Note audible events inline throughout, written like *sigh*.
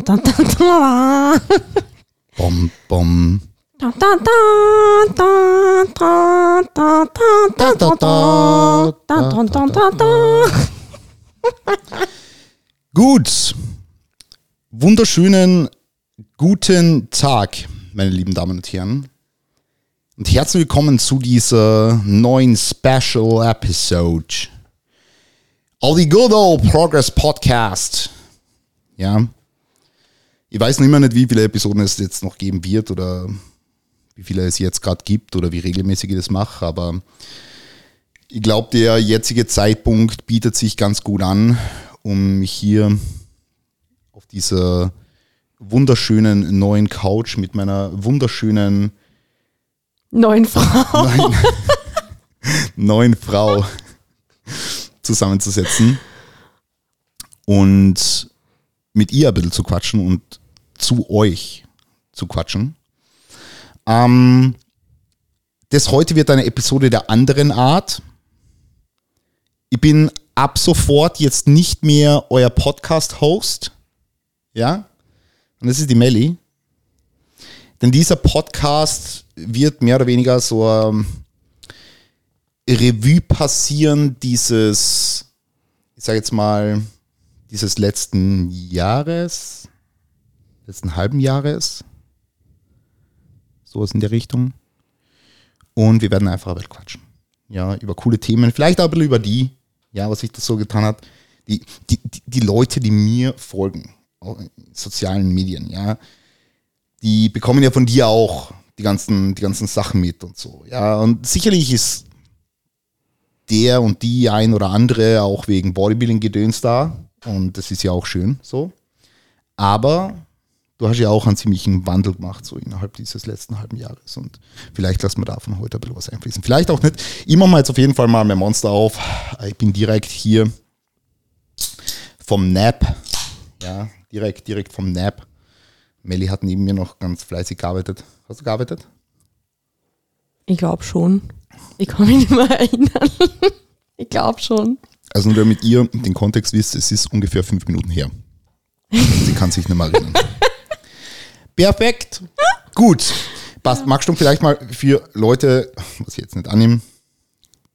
Da. Bom, bom. Gut. Wunderschönen guten Tag, meine lieben Damen und Herren. Und herzlich willkommen zu dieser neuen Special Episode. All the Good Old Progress Podcast. Ja. Ich weiß noch immer nicht, wie viele Episoden es jetzt noch geben wird oder wie viele es jetzt gerade gibt oder wie regelmäßig ich das mache, aber ich glaube, der jetzige Zeitpunkt bietet sich ganz gut an, um mich hier auf dieser wunderschönen neuen Couch mit meiner wunderschönen Neun Frau. neuen, *laughs* neuen Frau zusammenzusetzen und mit ihr ein bisschen zu quatschen und zu euch zu quatschen. Ähm, das heute wird eine Episode der anderen Art. Ich bin ab sofort jetzt nicht mehr euer Podcast-Host. Ja? Und das ist die Melli. Denn dieser Podcast wird mehr oder weniger so ähm, Revue passieren dieses, ich sage jetzt mal, dieses letzten Jahres, letzten halben Jahres, sowas in der Richtung. Und wir werden einfach ein quatschen. Ja, über coole Themen, vielleicht auch ein bisschen über die, ja, was sich das so getan hat. Die, die, die, die Leute, die mir folgen, auch in sozialen Medien, ja, die bekommen ja von dir auch die ganzen, die ganzen Sachen mit und so. Ja, und sicherlich ist der und die ein oder andere auch wegen Bodybuilding-Gedöns da. Und das ist ja auch schön so. Aber du hast ja auch einen ziemlichen Wandel gemacht, so innerhalb dieses letzten halben Jahres. Und vielleicht lassen wir davon heute ein bisschen was einfließen. Vielleicht auch nicht. Ich mache mal jetzt auf jeden Fall mal mein Monster auf. Ich bin direkt hier vom Nap. Ja, direkt, direkt vom Nap. Melli hat neben mir noch ganz fleißig gearbeitet. Hast du gearbeitet? Ich glaube schon. Ich kann mich nicht mehr erinnern. *laughs* Ich glaube schon. Also nur damit ihr den Kontext wisst, es ist ungefähr fünf Minuten her. Sie kann sich nicht mehr erinnern. Perfekt. Gut. Passt. Magst du vielleicht mal für Leute, was ich jetzt nicht annehme,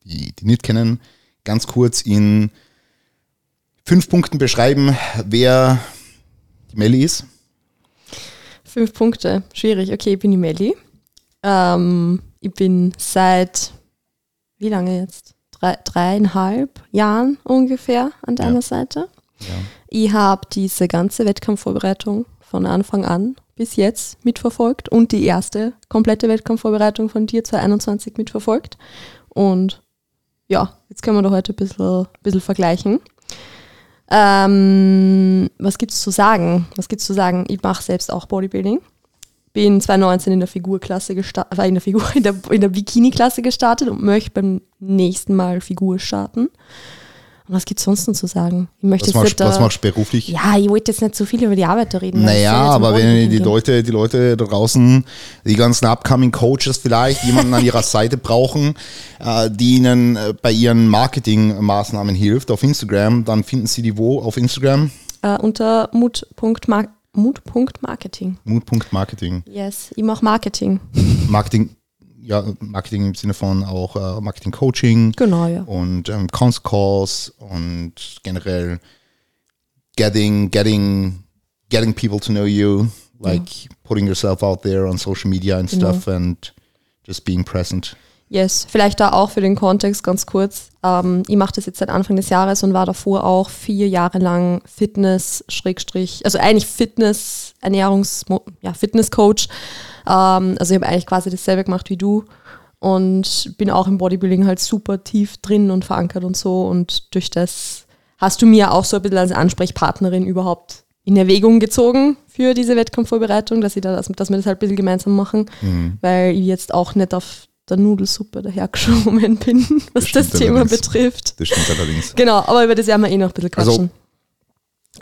die, die nicht kennen, ganz kurz in fünf Punkten beschreiben, wer die Melli ist? Fünf Punkte. Schwierig. Okay, ich bin die Melli. Ähm, ich bin seit, wie lange jetzt? Drei, dreieinhalb Jahren ungefähr an deiner Ja. Seite. Ja. Ich habe diese ganze Wettkampfvorbereitung von Anfang an bis jetzt mitverfolgt und die erste komplette Wettkampfvorbereitung von dir 2021 mitverfolgt. Und ja, jetzt können wir da heute ein bisschen, bisschen vergleichen. Ähm, was gibt's zu sagen? Was gibt's zu sagen? Ich mache selbst auch Bodybuilding. Bin 2019 in der Figurklasse gestartet, war in der Figur, *laughs* in der, in der Bikini-Klasse gestartet und möchte beim nächsten Mal Figur starten. Und was gibt's sonst noch zu sagen? Ich möchte Was jetzt machst, nicht was machst du beruflich? ja, ich wollte jetzt nicht so viel über die Arbeit reden. es Naja, aber wenn die gehen. Leute, die Leute da draußen, die ganzen upcoming Coaches vielleicht jemanden an ihrer *laughs* Seite brauchen, äh, die ihnen äh, bei ihren Marketingmaßnahmen hilft auf Instagram, dann finden sie die wo auf Instagram? Äh, unter mut.mar- mut.marketing. Mood.marketing. Yes, ich mache Marketing. Marketing, ja, Marketing im Sinne von auch äh, Marketing Coaching Genau, ja. und ähm, Council Calls und generell getting, getting, getting people to know you, like putting yourself out there on social media and Genau. stuff and just being present. Yes, vielleicht da auch für den Kontext ganz kurz. Ähm, ich mache das jetzt seit Anfang des Jahres und war davor auch vier Jahre lang Fitness, Schrägstrich, also eigentlich Fitness, Ernährungs, ja, Fitnesscoach. Ähm, also ich habe eigentlich quasi dasselbe gemacht wie du und bin auch im Bodybuilding halt super tief drin und verankert und so. Und durch das hast du mir auch so ein bisschen als Ansprechpartnerin überhaupt in Erwägung gezogen für diese Wettkampfvorbereitung, dass, ich da, dass, dass wir das halt ein bisschen gemeinsam machen, weil ich jetzt auch nicht auf der Nudelsuppe dahergeschoben *laughs* bin, was das, stimmt Thema allerdings. betrifft. Das stimmt allerdings. Genau, aber über das werden wir eh noch ein bisschen Also, quatschen.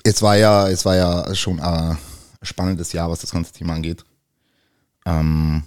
Es war ja, es war ja schon ein spannendes Jahr, was das ganze Thema angeht. Ähm,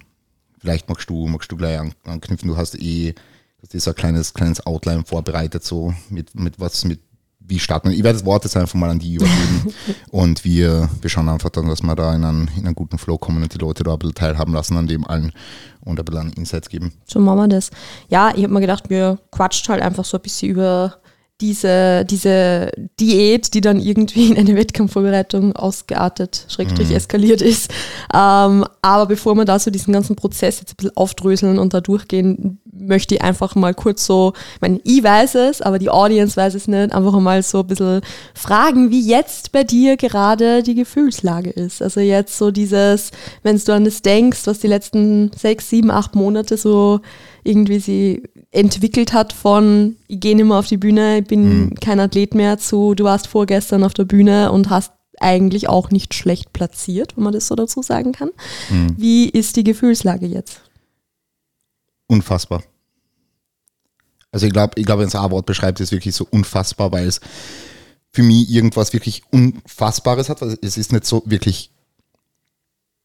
vielleicht magst du, magst du gleich an, anknüpfen. Du hast eh, hast eh so ein kleines, kleines Outline vorbereitet, so mit, mit was, mit wie starten wir. Ich werde das Wort jetzt einfach mal an die übergeben *laughs* und wir, wir schauen einfach dann, dass wir da in einen, in einen guten Flow kommen und die Leute da ein bisschen teilhaben lassen an dem allen und ein bisschen Insights geben. So machen wir das. Ja, ich habe mir gedacht, wir quatschen halt einfach so ein bisschen über diese, diese Diät, die dann irgendwie in eine Wettkampfvorbereitung ausgeartet, schrägstrich mhm. eskaliert ist. Ähm, aber bevor wir da so diesen ganzen Prozess jetzt ein bisschen aufdröseln und da durchgehen, möchte ich einfach mal kurz so, ich meine, ich weiß es, aber die Audience weiß es nicht, einfach mal so ein bisschen fragen, wie jetzt bei dir gerade die Gefühlslage ist. Also jetzt so dieses, wenn du an das denkst, was die letzten sechs, sieben, acht Monate so irgendwie sie entwickelt hat von, ich gehe nicht mehr auf die Bühne, ich bin mhm. kein Athlet mehr zu, du warst vorgestern auf der Bühne und hast eigentlich auch nicht schlecht platziert, wenn man das so dazu sagen kann. Mhm. Wie ist die Gefühlslage jetzt? Unfassbar. Also ich glaube, ich glaub, wenn es A-Wort beschreibt, ist wirklich so unfassbar, weil es für mich irgendwas wirklich Unfassbares hat. Es ist nicht so wirklich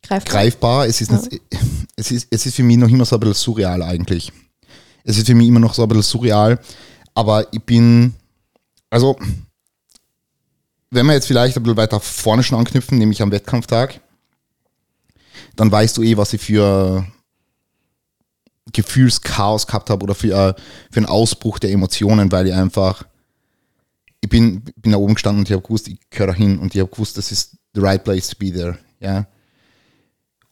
greifbar. greifbar. Es, ist ja. nicht, *laughs* es, ist, es ist für mich noch immer so ein bisschen surreal eigentlich. Es ist für mich immer noch so ein bisschen surreal, aber ich bin, also, wenn wir jetzt vielleicht ein bisschen weiter vorne schon anknüpfen, nämlich am Wettkampftag, dann weißt du eh, was ich für Gefühlschaos gehabt habe oder für, für einen Ausbruch der Emotionen, weil ich einfach, ich bin, bin da oben gestanden und ich habe gewusst, ich gehöre da hin und ich habe gewusst, das ist the right place to be there. Ja.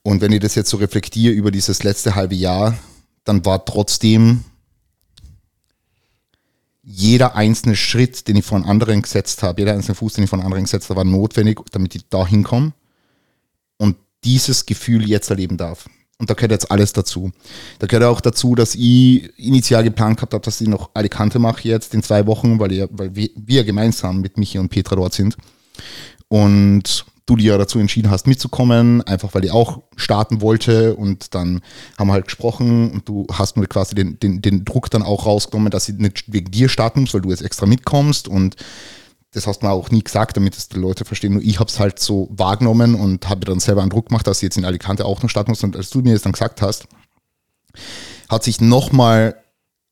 Und wenn ich das jetzt so reflektiere über dieses letzte halbe Jahr, dann war trotzdem jeder einzelne Schritt, den ich von anderen gesetzt habe, jeder einzelne Fuß, den ich von anderen gesetzt habe, war notwendig, damit ich da hinkomme und dieses Gefühl jetzt erleben darf. Und da gehört jetzt alles dazu. Da gehört auch dazu, dass ich initial geplant gehabt habe, dass ich noch Alicante mache jetzt in zwei Wochen, weil, ich, weil wir, wir gemeinsam mit Michi und Petra dort sind. Und du dir ja dazu entschieden hast, mitzukommen, einfach weil ich auch starten wollte und dann haben wir halt gesprochen und du hast mir quasi den, den, den Druck dann auch rausgenommen, dass ich nicht wegen dir starten muss, weil du jetzt extra mitkommst und das hast du mir auch nie gesagt, damit es die Leute verstehen. Nur ich habe es halt so wahrgenommen und habe dann selber einen Druck gemacht, dass ich jetzt in Alicante auch noch starten muss. Und als du mir das dann gesagt hast, hat sich nochmal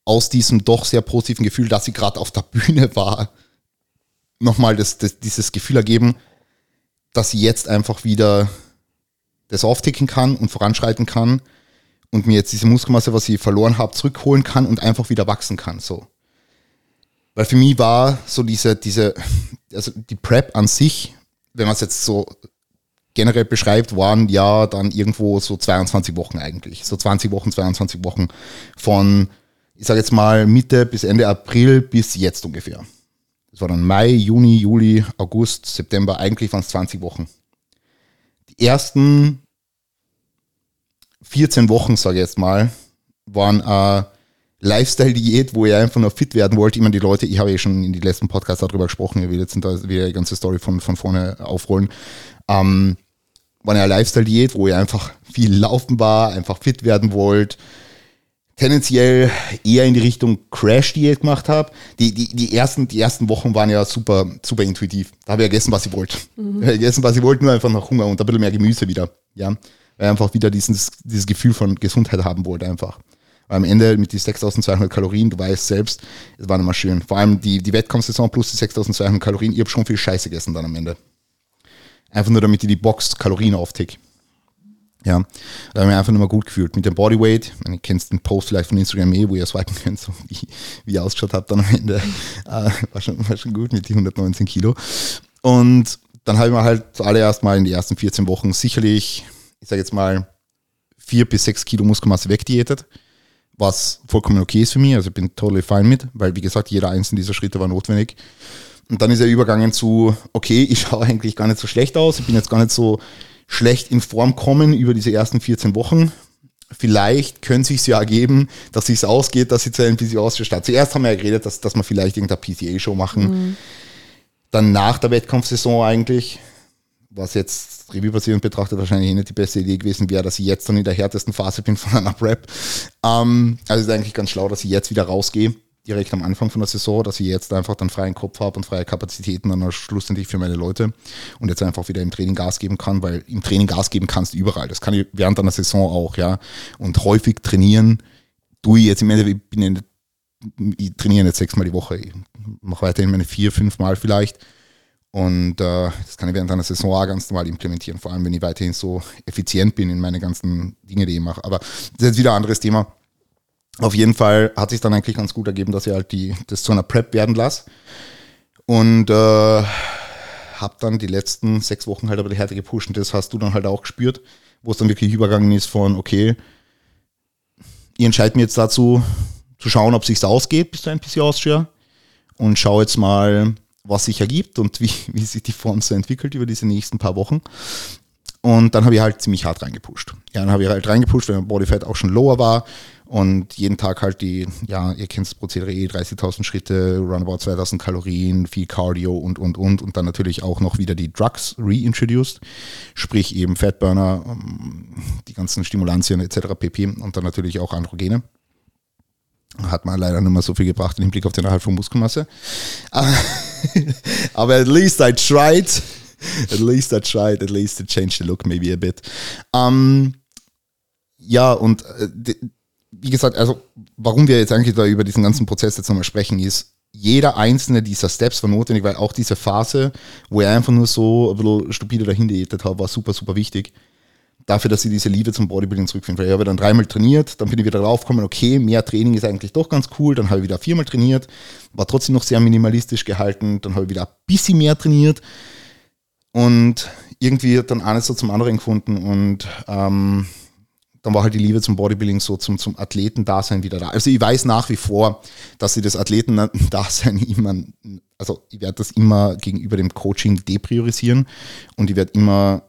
aus diesem doch sehr positiven Gefühl, dass ich gerade auf der Bühne war, nochmal das, das, dieses Gefühl ergeben, dass ich jetzt einfach wieder das aufticken kann und voranschreiten kann und mir jetzt diese Muskelmasse, was ich verloren habe, zurückholen kann und einfach wieder wachsen kann. So. Weil für mich war so diese, diese, also die Prep an sich, wenn man es jetzt so generell beschreibt, waren ja dann irgendwo so 22 Wochen eigentlich. So 20 Wochen, 22 Wochen von, ich sage jetzt mal Mitte bis Ende April bis jetzt ungefähr. Das war dann Mai, Juni, Juli, August, September. Eigentlich waren es 20 Wochen. Die ersten 14 Wochen, sage ich jetzt mal, waren eine Lifestyle-Diät, wo ich einfach nur fit werden wollte. Ich meine, die Leute, ich habe ja schon in den letzten Podcasts darüber gesprochen, ich will jetzt wieder die ganze Story von, von vorne aufrollen. Ähm, war eine Lifestyle-Diät, wo ich einfach viel laufen war, einfach fit werden wollte, tendenziell eher in die Richtung Crash-Diät gemacht habe. Die, die, die, ersten, die ersten Wochen waren ja super, super intuitiv. Da habe ich gegessen, was ich wollte. Mhm. gegessen, was ich wollte, nur einfach nach Hunger und ein bisschen mehr Gemüse wieder. Ja. Weil ich einfach wieder dieses, dieses Gefühl von Gesundheit haben wollte einfach. Weil am Ende mit die 6200 Kalorien, du weißt selbst, es war immer schön. Vor allem die, die Wettkampfsaison plus die 6200 Kalorien, ich habe schon viel Scheiße gegessen dann am Ende. Einfach nur damit ich die Box Kalorien auftick. Ja, da habe ich einfach nicht mehr gut gefühlt mit dem Bodyweight. Du kennst den Post vielleicht von Instagram eh, wo ihr swipen könnt, *laughs* so wie, wie ihr ausgeschaut habt dann am Ende. äh, *laughs* war, schon, war schon gut mit die 119 Kilo. Und dann habe ich mir halt zuallererst mal in den ersten 14 Wochen sicherlich, ich sage jetzt mal, vier bis sechs Kilo Muskelmasse wegdiätet, was vollkommen okay ist für mich. Also ich bin totally fine mit, weil wie gesagt, jeder einzelne dieser Schritte war notwendig. Und dann ist er übergangen zu, okay, ich *laughs* schaue eigentlich gar nicht so schlecht aus, ich bin jetzt gar nicht so schlecht in Form kommen über diese ersten 14 Wochen. Vielleicht könnte sich ja ergeben, dass es ausgeht, dass sie zu einem PCO ausgestattet. Zuerst haben wir ja geredet, dass, dass wir vielleicht irgendeine PCA-Show machen. Mhm. Dann nach der Wettkampfsaison eigentlich, was jetzt Revue basierend betrachtet wahrscheinlich eh nicht die beste Idee gewesen wäre, dass ich jetzt dann in der härtesten Phase bin von einer Prep. Ähm, also ist eigentlich ganz schlau, dass ich jetzt wieder rausgehe. Direkt am Anfang von der Saison, dass ich jetzt einfach dann freien Kopf habe und freie Kapazitäten dann schlussendlich für meine Leute und jetzt einfach wieder im Training Gas geben kann, weil im Training Gas geben kannst du überall. Das kann ich während einer Saison auch, ja. Und häufig trainieren tue ich jetzt im Endeffekt, ich, ich trainiere jetzt sechsmal die Woche. Ich mache weiterhin meine vier, fünf Mal vielleicht. Und äh, das kann ich während einer Saison auch ganz normal implementieren, vor allem wenn ich weiterhin so effizient bin in meine ganzen Dinge, die ich mache. Aber das ist jetzt wieder ein anderes Thema. Auf jeden Fall hat sich dann eigentlich ganz gut ergeben, dass ich halt die, das zu einer Prep werden lasse. Und äh, habe dann die letzten sechs Wochen halt aber die Härte gepusht und das hast du dann halt auch gespürt, wo es dann wirklich übergegangen ist von, okay, ich entscheide mir jetzt dazu, zu schauen, ob es sich ausgeht bis ein bisschen Austria und schaue jetzt mal, was sich ergibt und wie, *laughs* wie sich die Form so entwickelt über diese nächsten paar Wochen. Und dann habe ich halt ziemlich hart reingepusht. Ja, dann habe ich halt reingepusht, weil mein Bodyfat auch schon lower war und jeden Tag halt die, ja, ihr kennt das Prozedere eh, 30.000 Schritte, roundabout 2.000 Kalorien, viel Cardio und, und, und. Und dann natürlich auch noch wieder die Drugs reintroduced, sprich eben Fatburner, ähm, die ganzen Stimulantien etc. pp. Und dann natürlich auch Androgene. Hat man leider nicht mehr so viel gebracht im Hinblick auf den Erhalt von Muskelmasse. *laughs* Aber at least I tried. At least I tried. At least to change the look maybe a bit. Um, ja, und äh, wie gesagt, also warum wir jetzt eigentlich da über diesen ganzen Prozess jetzt nochmal sprechen, ist, jeder einzelne dieser Steps war notwendig, weil auch diese Phase, wo er einfach nur so ein bisschen stupide dahin diätet hat, war super, super wichtig. Dafür, dass sie diese Liebe zum Bodybuilding zurückfinden. Weil ich habe dann dreimal trainiert, dann bin ich wieder draufgekommen, okay, mehr Training ist eigentlich doch ganz cool. Dann habe ich wieder viermal trainiert, war trotzdem noch sehr minimalistisch gehalten. Dann habe ich wieder ein bisschen mehr trainiert und irgendwie hat dann eines so zum anderen gefunden und ähm, dann war halt die Liebe zum Bodybuilding so zum, zum Athletendasein wieder da. Also ich weiß nach wie vor, dass ich das Athletendasein *laughs* immer, also ich werde das immer gegenüber dem Coaching depriorisieren und ich werde immer,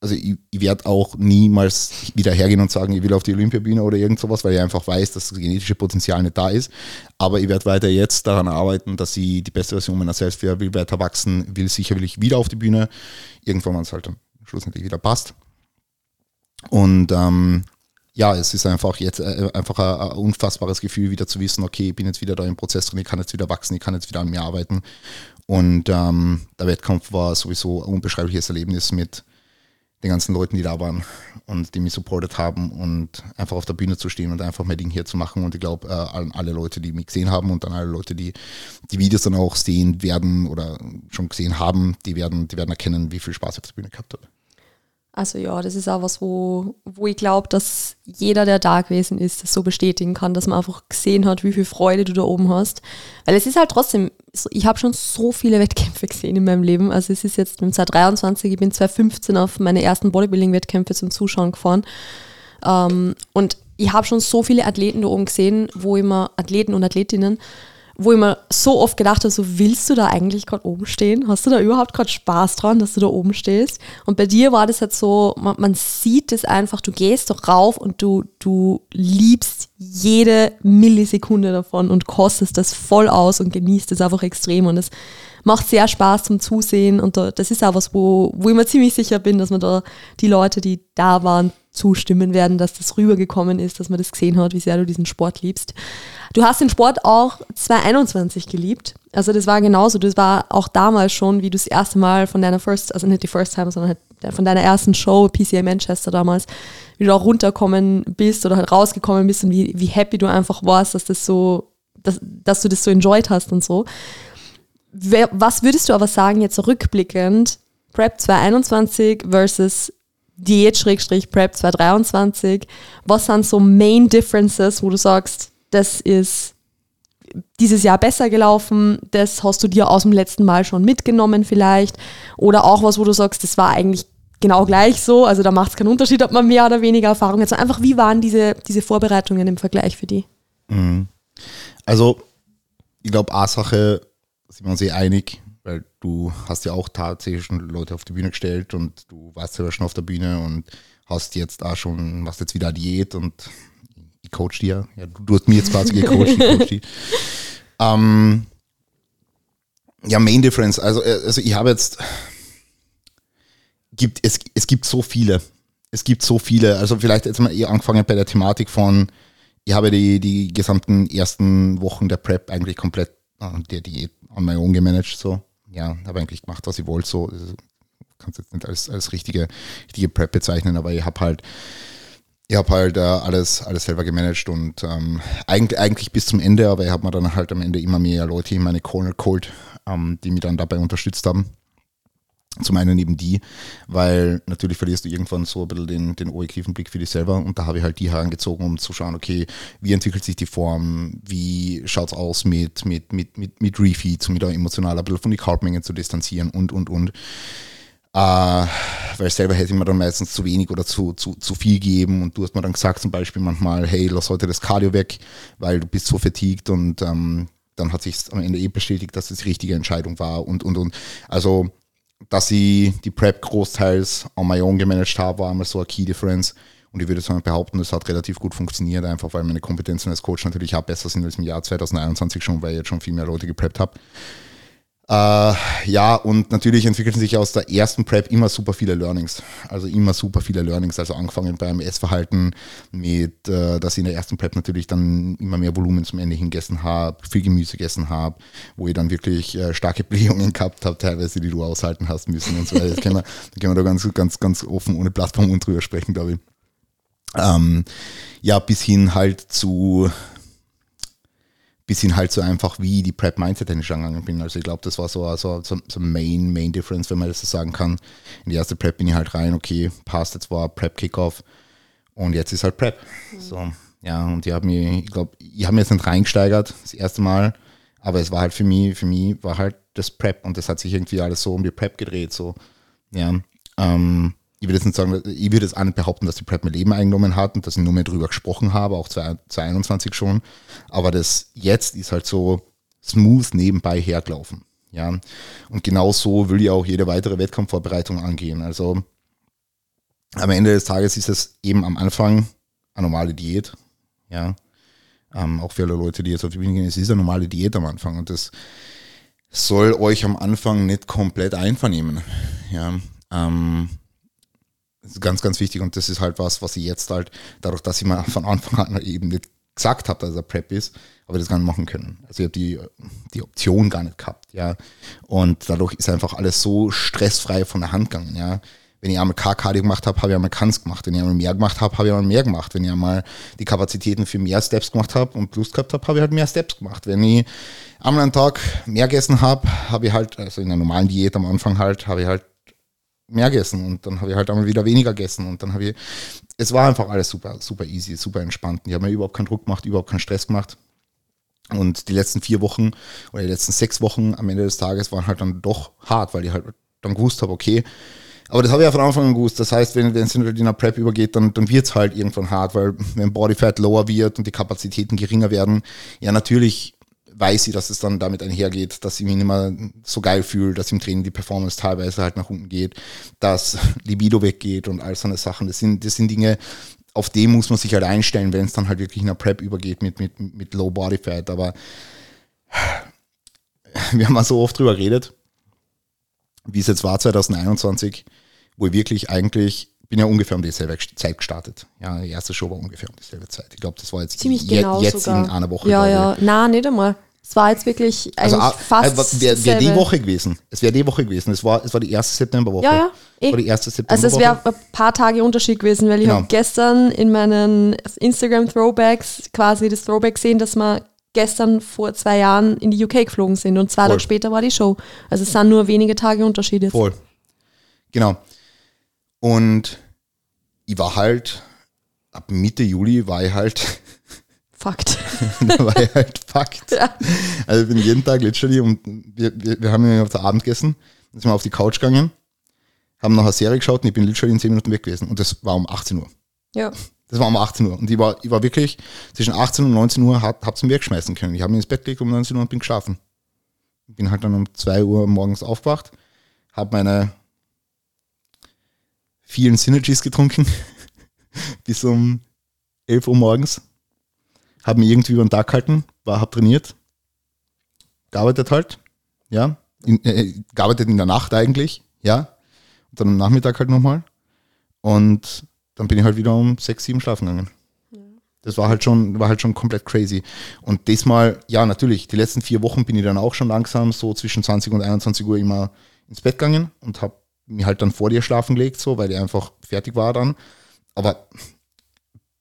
also ich, ich werde auch niemals wieder hergehen und sagen, ich will auf die Olympiabühne oder irgend sowas, weil ich einfach weiß, dass das genetische Potenzial nicht da ist. Aber ich werde weiter jetzt daran arbeiten, dass ich die beste Version meiner selbst wäre, will weiter wachsen, will sicher will ich wieder auf die Bühne, irgendwann, wenn es halt dann schlussendlich wieder passt. Und ähm, ja, es ist einfach jetzt äh, einfach ein, ein, unfassbares Gefühl, wieder zu wissen, okay, ich bin jetzt wieder da im Prozess drin, ich kann jetzt wieder wachsen, ich kann jetzt wieder an mir arbeiten. Und ähm, der Wettkampf war sowieso ein unbeschreibliches Erlebnis mit den ganzen Leuten, die da waren und die mich supportet haben und einfach auf der Bühne zu stehen und einfach mein Ding hier zu machen. Und ich glaube, äh, alle Leute, die mich gesehen haben und dann alle Leute, die die Videos dann auch sehen werden oder schon gesehen haben, die werden, die werden erkennen, wie viel Spaß ich auf der Bühne gehabt habe. Also ja, das ist auch was, wo, wo ich glaube, dass jeder, der da gewesen ist, das so bestätigen kann, dass man einfach gesehen hat, wie viel Freude du da oben hast. Weil es ist halt trotzdem, ich habe schon so viele Wettkämpfe gesehen in meinem Leben. Also es ist jetzt im 2023, ich bin 2015 auf meine ersten Bodybuilding-Wettkämpfe zum Zuschauen gefahren. Ähm, und ich habe schon so viele Athleten da oben gesehen, wo immer Athleten und Athletinnen, wo ich mir so oft gedacht habe, so willst du da eigentlich gerade oben stehen? Hast du da überhaupt gerade Spaß dran, dass du da oben stehst? Und bei dir war das halt so, man, man sieht es einfach, du gehst doch rauf und du, du liebst jede Millisekunde davon und kostest das voll aus und genießt es einfach extrem und es macht sehr Spaß zum Zusehen und das ist auch was, wo, wo ich mir ziemlich sicher bin, dass man da die Leute, die da waren, zustimmen werden, dass das rübergekommen ist, dass man das gesehen hat, wie sehr du diesen Sport liebst. Du hast den Sport auch 2021 geliebt. Also das war genauso. Das war auch damals schon, wie du das erste Mal von deiner First, also nicht die First Time, sondern halt von deiner ersten Show, PCA Manchester damals, wie du auch runterkommen bist oder halt rausgekommen bist und wie, wie happy du einfach warst, dass das so, dass, dass du das so enjoyed hast und so. Was würdest du aber sagen, jetzt rückblickend, Prep 2021 versus Diät-Prep 2023? Was sind so Main Differences, wo du sagst, das ist dieses Jahr besser gelaufen, das hast du dir aus dem letzten Mal schon mitgenommen vielleicht oder auch was, wo du sagst, das war eigentlich genau gleich so, also da macht es keinen Unterschied, ob man mehr oder weniger Erfahrung hat, sondern einfach, wie waren diese, diese Vorbereitungen im Vergleich für die? Mhm. Also, ich glaube, A-Sache sind wir uns eh einig, du hast ja auch tatsächlich schon Leute auf die Bühne gestellt und du warst ja schon auf der Bühne und hast jetzt auch schon, machst jetzt wieder Diät und ich coach die ja. du, du, hast mir jetzt quasi gecoacht, coach. *laughs* Ähm, ja, Main Difference. Also, äh, also ich habe jetzt, gibt, es, es gibt so viele. Es gibt so viele. Also vielleicht jetzt mal eher angefangen bei der Thematik von, ich habe die, die gesamten ersten Wochen der Prep eigentlich komplett äh, der Diät on my own gemanagt. So. Ja, habe eigentlich gemacht, was ich wollte. So. Kann es jetzt nicht als, als richtige, richtige Prep bezeichnen, aber ich habe halt ich habe halt äh, alles, alles selber gemanagt und ähm, eigentlich, eigentlich bis zum Ende, aber ich habe mir dann halt am Ende immer mehr Leute in meine Corner geholt, ähm, die mich dann dabei unterstützt haben. Zum einen eben die, weil natürlich verlierst du irgendwann so ein bisschen den, den objektiven Blick für dich selber und da habe ich halt die herangezogen, um zu schauen, okay, wie entwickelt sich die Form, wie schaut es aus mit, mit, mit, mit, mit Refeeds, um da emotional ein bisschen von den Carbmengen zu distanzieren und, und, und. Äh, weil selber hätte ich mir dann meistens zu wenig oder zu, zu, zu viel gegeben und du hast mir dann gesagt zum Beispiel manchmal, hey, lass heute das Cardio weg, weil du bist so fatigued und ähm, dann hat sich am Ende eh bestätigt, dass es die richtige Entscheidung war und, und, und. Also, dass ich die Prep großteils on my own gemanagt habe, war einmal so eine Key Difference. Und ich würde sagen, behaupten, das hat relativ gut funktioniert, einfach weil meine Kompetenzen als Coach natürlich auch besser sind als im Jahr 2021 schon, weil ich jetzt schon viel mehr Leute gepreppt habe. Äh, ja, und natürlich entwickeln sich aus der ersten Prep immer super viele Learnings. Also immer super viele Learnings. Also angefangen beim Essverhalten mit, äh, dass ich in der ersten Prep natürlich dann immer mehr Volumen zum Ende hingegessen habe, viel Gemüse gegessen habe, wo ich dann wirklich äh, starke *laughs* Blähungen gehabt habe, teilweise, die du aushalten hast müssen und so weiter. Das können wir, *laughs* da können wir da ganz, ganz, ganz offen ohne Plattform und drüber sprechen, glaube ich. Ähm, ja, bis hin halt zu bis hin halt so einfach, wie die Prep Mindset technisch angegangen bin. Also ich glaube, das war so, so, so, so Main, Main Difference, wenn man das so sagen kann. In die erste Prep bin ich halt rein, okay, passt, jetzt war Prep Kickoff und jetzt ist halt Prep. Mhm. So, ja, und ich habe mich, ich glaube, ich habe mir jetzt nicht reingesteigert, das erste Mal, aber es war halt für mich, für mich war halt das Prep und das hat sich irgendwie alles so um die Prep gedreht, so, ja. Ähm, ich würde jetzt nicht sagen, ich würde es auch nicht behaupten, dass die Prep mein Leben eingenommen hat und dass ich nur mehr drüber gesprochen habe, auch 2021 schon. Aber das jetzt ist halt so smooth nebenbei hergelaufen. Ja. Und genau so will ich auch jede weitere Wettkampfvorbereitung angehen. Also am Ende des Tages ist es eben am Anfang eine normale Diät. Ja. Ähm, auch für alle Leute, die jetzt auf die Bühne gehen, es ist eine normale Diät am Anfang und das soll euch am Anfang nicht komplett einvernehmen. Ja. Ähm, ist ganz, ganz wichtig und das ist halt was, was ich jetzt halt, dadurch, dass ich mir von Anfang an eben nicht gesagt habe, dass er Prep ist, aber das gar nicht machen können. Also ich habe die, die Option gar nicht gehabt, ja. Und dadurch ist einfach alles so stressfrei von der Hand gegangen, ja. Wenn ich einmal K-Cardio gemacht habe, habe ich einmal Kans gemacht. Wenn ich einmal mehr gemacht habe, habe ich einmal mehr gemacht. Wenn ich einmal die Kapazitäten für mehr Steps gemacht habe und Plus gehabt habe, habe ich halt mehr Steps gemacht. Wenn ich einmal einen Tag mehr gegessen habe, habe ich halt, also in der normalen Diät am Anfang halt, habe ich halt mehr gegessen und dann habe ich halt einmal wieder weniger gegessen und dann habe ich, es war einfach alles super, super easy, super entspannt. Ich habe mir überhaupt keinen Druck gemacht, überhaupt keinen Stress gemacht. Und die letzten vier Wochen oder die letzten sechs Wochen am Ende des Tages waren halt dann doch hart, weil ich halt dann gewusst habe, okay, aber das habe ich ja von Anfang an gewusst. Das heißt, wenn, es in der Prep übergeht, dann, dann wird es halt irgendwann hart, weil wenn Bodyfat lower wird und die Kapazitäten geringer werden, ja natürlich weiß sie, dass es dann damit einhergeht, dass ich mich nicht mehr so geil fühle, dass im Training die Performance teilweise halt nach unten geht, dass *laughs* Libido weggeht und all so eine Sachen. Das sind, das sind Dinge, auf die muss man sich halt einstellen, wenn es dann halt wirklich in einer Prep übergeht mit, mit, mit Low Body Fat. Aber *sighs* wir haben mal so oft drüber geredet, wie es jetzt war 2021, wo ich wirklich eigentlich bin ja ungefähr um dieselbe Zeit gestartet. Ja, die erste Show war ungefähr um dieselbe Zeit. Ich glaube, das war jetzt Ziemlich genau jetzt sogar. in einer Woche. Ja, ja. Nein, nicht einmal. Es war jetzt wirklich also, eigentlich also, fast. wäre wär die Woche gewesen. Es wäre die Woche gewesen. Es war, es war die erste Septemberwoche. Ja, ja. Eh. War die erste September also es wäre ein paar Tage Unterschied gewesen, weil ich genau. habe gestern in meinen Instagram-Throwbacks quasi das Throwback gesehen, dass wir gestern vor zwei Jahren in die UK geflogen sind und zwei Voll. Tage später war die Show. Also es sind nur wenige Tage Unterschied jetzt. Voll. Genau. Und ich war halt, ab Mitte Juli war ich halt Fakt. *laughs* da war ich halt Fakt. Ja. Also ich bin jeden Tag literally und wir, wir, wir haben ja auf der Abend gegessen, sind wir auf die Couch gegangen, haben noch eine Serie geschaut und ich bin literally in 10 Minuten weg gewesen und das war um 18 Uhr. Ja. Das war um 18 Uhr und ich war, ich war wirklich zwischen 18 und 19 Uhr, hab, hab's im wegschmeißen können. Ich habe mich ins Bett gelegt um 19 Uhr und bin geschlafen. Bin halt dann um 2 Uhr morgens aufgewacht, habe meine vielen Synergies getrunken *laughs* bis um 11 Uhr morgens habe mich irgendwie über den Tag gehalten, war, habe trainiert, gearbeitet halt, ja, in, äh, gearbeitet in der Nacht eigentlich, ja, und dann am Nachmittag halt nochmal und dann bin ich halt wieder um sechs, sieben schlafen gegangen. Das war halt schon, war halt schon komplett crazy. Und diesmal, ja, natürlich, die letzten vier Wochen bin ich dann auch schon langsam so zwischen 20 und 21 Uhr immer ins Bett gegangen und habe mich halt dann vor dir schlafen gelegt, so, weil ich einfach fertig war dann. Aber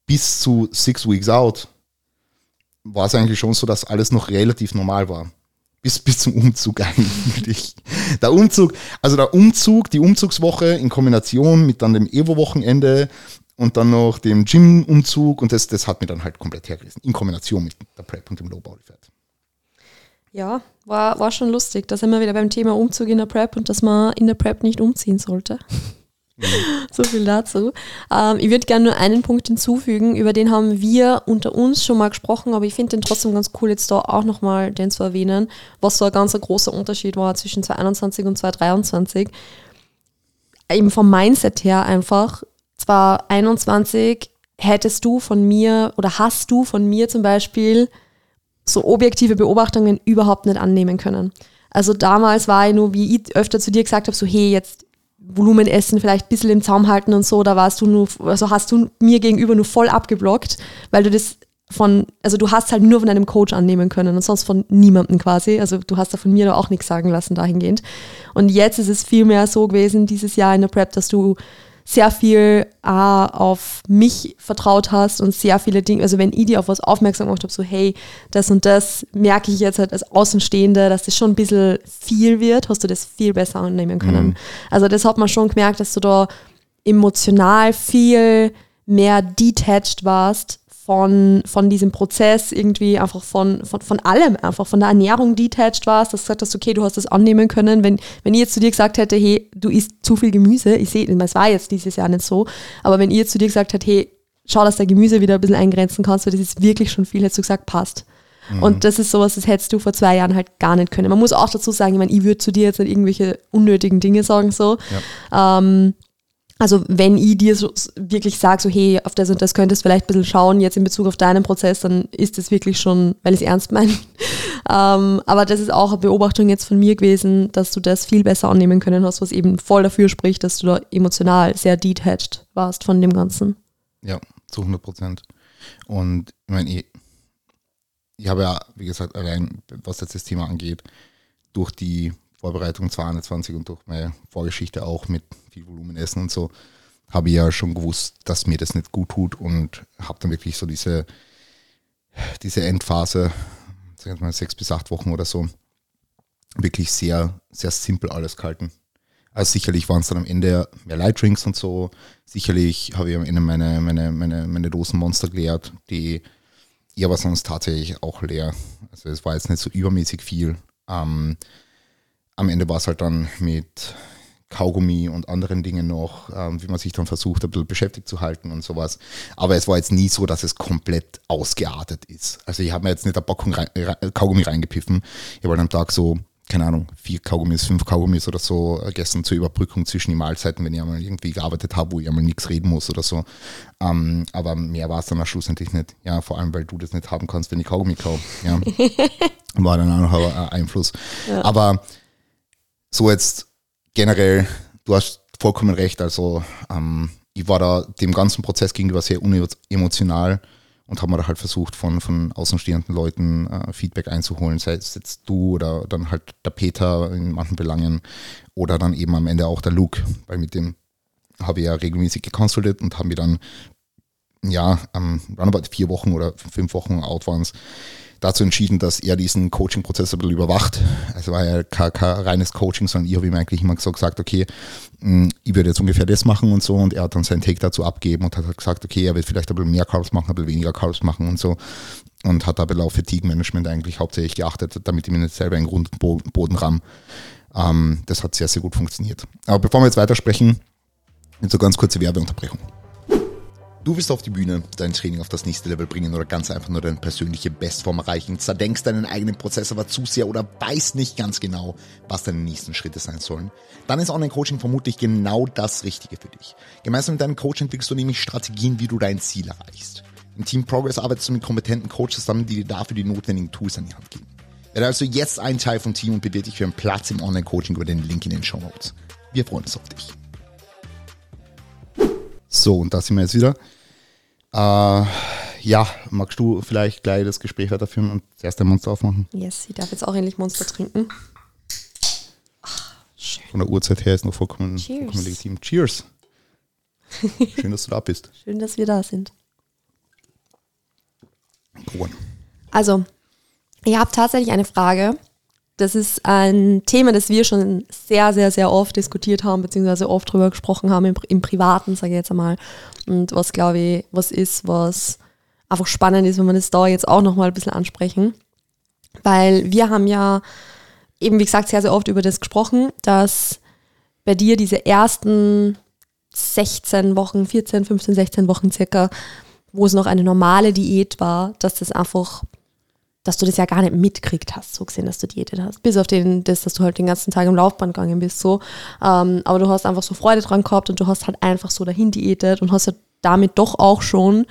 bis zu Six Weeks Out war es eigentlich schon so, dass alles noch relativ normal war. Bis, bis zum Umzug *laughs* eigentlich. Der Umzug, also der Umzug, die Umzugswoche in Kombination mit dann dem Evo-Wochenende und dann noch dem Gym-Umzug und das, das hat mir dann halt komplett hergerissen. In Kombination mit der Prep und dem Low Body Fat. Ja, war, war schon lustig. Da sind wir wieder beim Thema Umzug in der Prep und dass man in der Prep nicht umziehen sollte. *laughs* So viel dazu. Ähm, ich würde gerne nur einen Punkt hinzufügen, über den haben wir unter uns schon mal gesprochen, aber ich finde den trotzdem ganz cool, jetzt da auch nochmal den zu erwähnen, was so ein ganz großer Unterschied war zwischen 2021 und 2023. Eben vom Mindset her einfach, 2021 hättest du von mir oder hast du von mir zum Beispiel so objektive Beobachtungen überhaupt nicht annehmen können. Also damals war ich nur, wie ich öfter zu dir gesagt habe, so hey, jetzt Volumen essen, vielleicht ein bisschen im Zaum halten und so, da warst du nur, also hast du mir gegenüber nur voll abgeblockt, weil du das von, also du hast halt nur von einem Coach annehmen können und sonst von niemandem quasi. Also du hast da von mir da auch nichts sagen lassen dahingehend. Und jetzt ist es vielmehr so gewesen, dieses Jahr in der Prep, dass du sehr viel äh, auf mich vertraut hast und sehr viele Dinge, also wenn ich dir auf was aufmerksam gemacht habe, so hey, das und das merke ich jetzt halt als Außenstehende, dass das schon ein bisschen viel wird, hast du das viel besser annehmen können. Mhm. Also das hat man schon gemerkt, dass du da emotional viel mehr detached warst von, von diesem Prozess, irgendwie einfach von, von, von allem, einfach von der Ernährung detached warst, dass du gesagt hast, okay, du hast das annehmen können. Wenn, wenn ich jetzt zu dir gesagt hätte, hey, du isst zu viel Gemüse, ich sehe, es war jetzt dieses Jahr nicht so, aber wenn ich jetzt zu dir gesagt hätte, hey, schau, dass der Gemüse wieder ein bisschen eingrenzen kannst, weil das ist wirklich schon viel, hättest du gesagt, passt. Mhm. Und das ist sowas, das hättest du vor zwei Jahren halt gar nicht können. Man muss auch dazu sagen, ich meine, ich würde zu dir jetzt nicht irgendwelche unnötigen Dinge sagen, so. Ja. Ähm, also wenn ich dir so wirklich sage, so hey, auf das und das könntest du vielleicht ein bisschen schauen, jetzt in Bezug auf deinen Prozess, dann ist das wirklich schon, weil ich es ernst meine. *laughs* ähm, aber das ist auch eine Beobachtung jetzt von mir gewesen, dass du das viel besser annehmen können hast, was eben voll dafür spricht, dass du da emotional sehr detached warst von dem Ganzen. Ja, zu 100 Prozent. Und ich meine, ich, ich habe ja, wie gesagt, allein was jetzt das Thema angeht, durch die Vorbereitung 22 und durch meine Vorgeschichte auch mit viel Volumen essen und so, habe ich ja schon gewusst, dass mir das nicht gut tut und habe dann wirklich so diese, diese Endphase, sagen wir mal sechs bis acht Wochen oder so, wirklich sehr, sehr simpel alles gehalten. Also sicherlich waren es dann am Ende mehr Lightdrinks und so. Sicherlich habe ich am Ende meine, meine, meine, meine Dosen Monster geleert, die ja aber sonst tatsächlich auch leer. Also es war jetzt nicht so übermäßig viel. Ähm, am Ende war es halt dann mit Kaugummi und anderen Dingen noch, ähm, wie man sich dann versucht, ein bisschen beschäftigt zu halten und sowas. Aber es war jetzt nie so, dass es komplett ausgeartet ist. Also ich habe mir jetzt nicht eine Packung rein, Kaugummi reingepiffen. Ich habe halt am Tag so, keine Ahnung, vier Kaugummis, fünf Kaugummis oder so gegessen zur Überbrückung zwischen den Mahlzeiten, wenn ich einmal irgendwie gearbeitet habe, wo ich einmal nichts reden muss oder so. Ähm, aber mehr war es dann auch schlussendlich nicht. Ja, vor allem, weil du das nicht haben kannst, wenn ich Kaugummi kaufe. Ja. *laughs* war dann auch noch ein Einfluss. Ja. Aber so jetzt generell, du hast vollkommen recht. Also ähm, ich war da dem ganzen Prozess gegenüber sehr unemotional und habe mir da halt versucht, von, von außenstehenden Leuten äh, Feedback einzuholen, sei es jetzt du oder dann halt der Peter in manchen Belangen oder dann eben am Ende auch der Luke, weil mit dem habe ich ja regelmäßig geconsultet und haben wir dann ja, um, roundabout vier Wochen oder fünf Wochen out waren es, dazu entschieden, dass er diesen Coaching-Prozess ein bisschen überwacht. Also war ja kein, kein reines Coaching, sondern ich habe ihm eigentlich immer so gesagt, okay, mm, ich würde jetzt ungefähr das machen und so und er hat dann seinen Take dazu abgeben und hat gesagt, okay, er wird vielleicht ein bisschen mehr Carbs machen, ein bisschen weniger Carbs machen und so und hat da ein bisschen auf Fatigue-Management eigentlich hauptsächlich geachtet, damit ich mir nicht selber einen runden Boden. Ähm, das hat sehr, sehr gut funktioniert. Aber bevor wir jetzt weitersprechen, so ganz kurze Werbeunterbrechung. Du willst auf die Bühne, dein Training auf das nächste Level bringen oder ganz einfach nur deine persönliche Bestform erreichen, zerdenkst deinen eigenen Prozess aber zu sehr oder weißt nicht ganz genau, was deine nächsten Schritte sein sollen, dann ist Online-Coaching vermutlich genau das Richtige für dich. Gemeinsam mit deinem Coach entwickelst du nämlich Strategien, wie du dein Ziel erreichst. Im Team Progress arbeitest du mit kompetenten Coaches zusammen, die dir dafür die notwendigen Tools an die Hand geben. Werde also jetzt ein Teil vom Team und bewirb dich für einen Platz im Online-Coaching über den Link in den Show Notes. Wir freuen uns auf dich. So, und da sind wir jetzt wieder. Äh, ja, magst du vielleicht gleich das Gespräch weiterführen und das erste Monster aufmachen? Yes, ich darf jetzt auch endlich Monster trinken. Von der Uhrzeit her ist noch vollkommen, Cheers. vollkommen legitim. Cheers. *laughs* Schön, dass du da bist. Schön, dass wir da sind. Also, ich habe tatsächlich eine Frage. Das ist ein Thema, das wir schon sehr, sehr, sehr oft diskutiert haben, beziehungsweise oft drüber gesprochen haben im, im Privaten, sage ich jetzt einmal. Und was, glaube ich, was ist, was einfach spannend ist, wenn wir das da jetzt auch nochmal ein bisschen ansprechen. Weil wir haben ja eben, wie gesagt, sehr, sehr oft über das gesprochen, dass bei dir diese ersten 16 Wochen, 14, 15, 16 Wochen circa, wo es noch eine normale Diät war, dass das einfach, dass du das ja gar nicht mitkriegt hast, so gesehen, dass du diätet hast. Bis auf den, das, dass du halt den ganzen Tag im Laufband gegangen bist, so. Ähm, aber du hast einfach so Freude dran gehabt und du hast halt einfach so dahin diätet und hast ja damit doch auch schon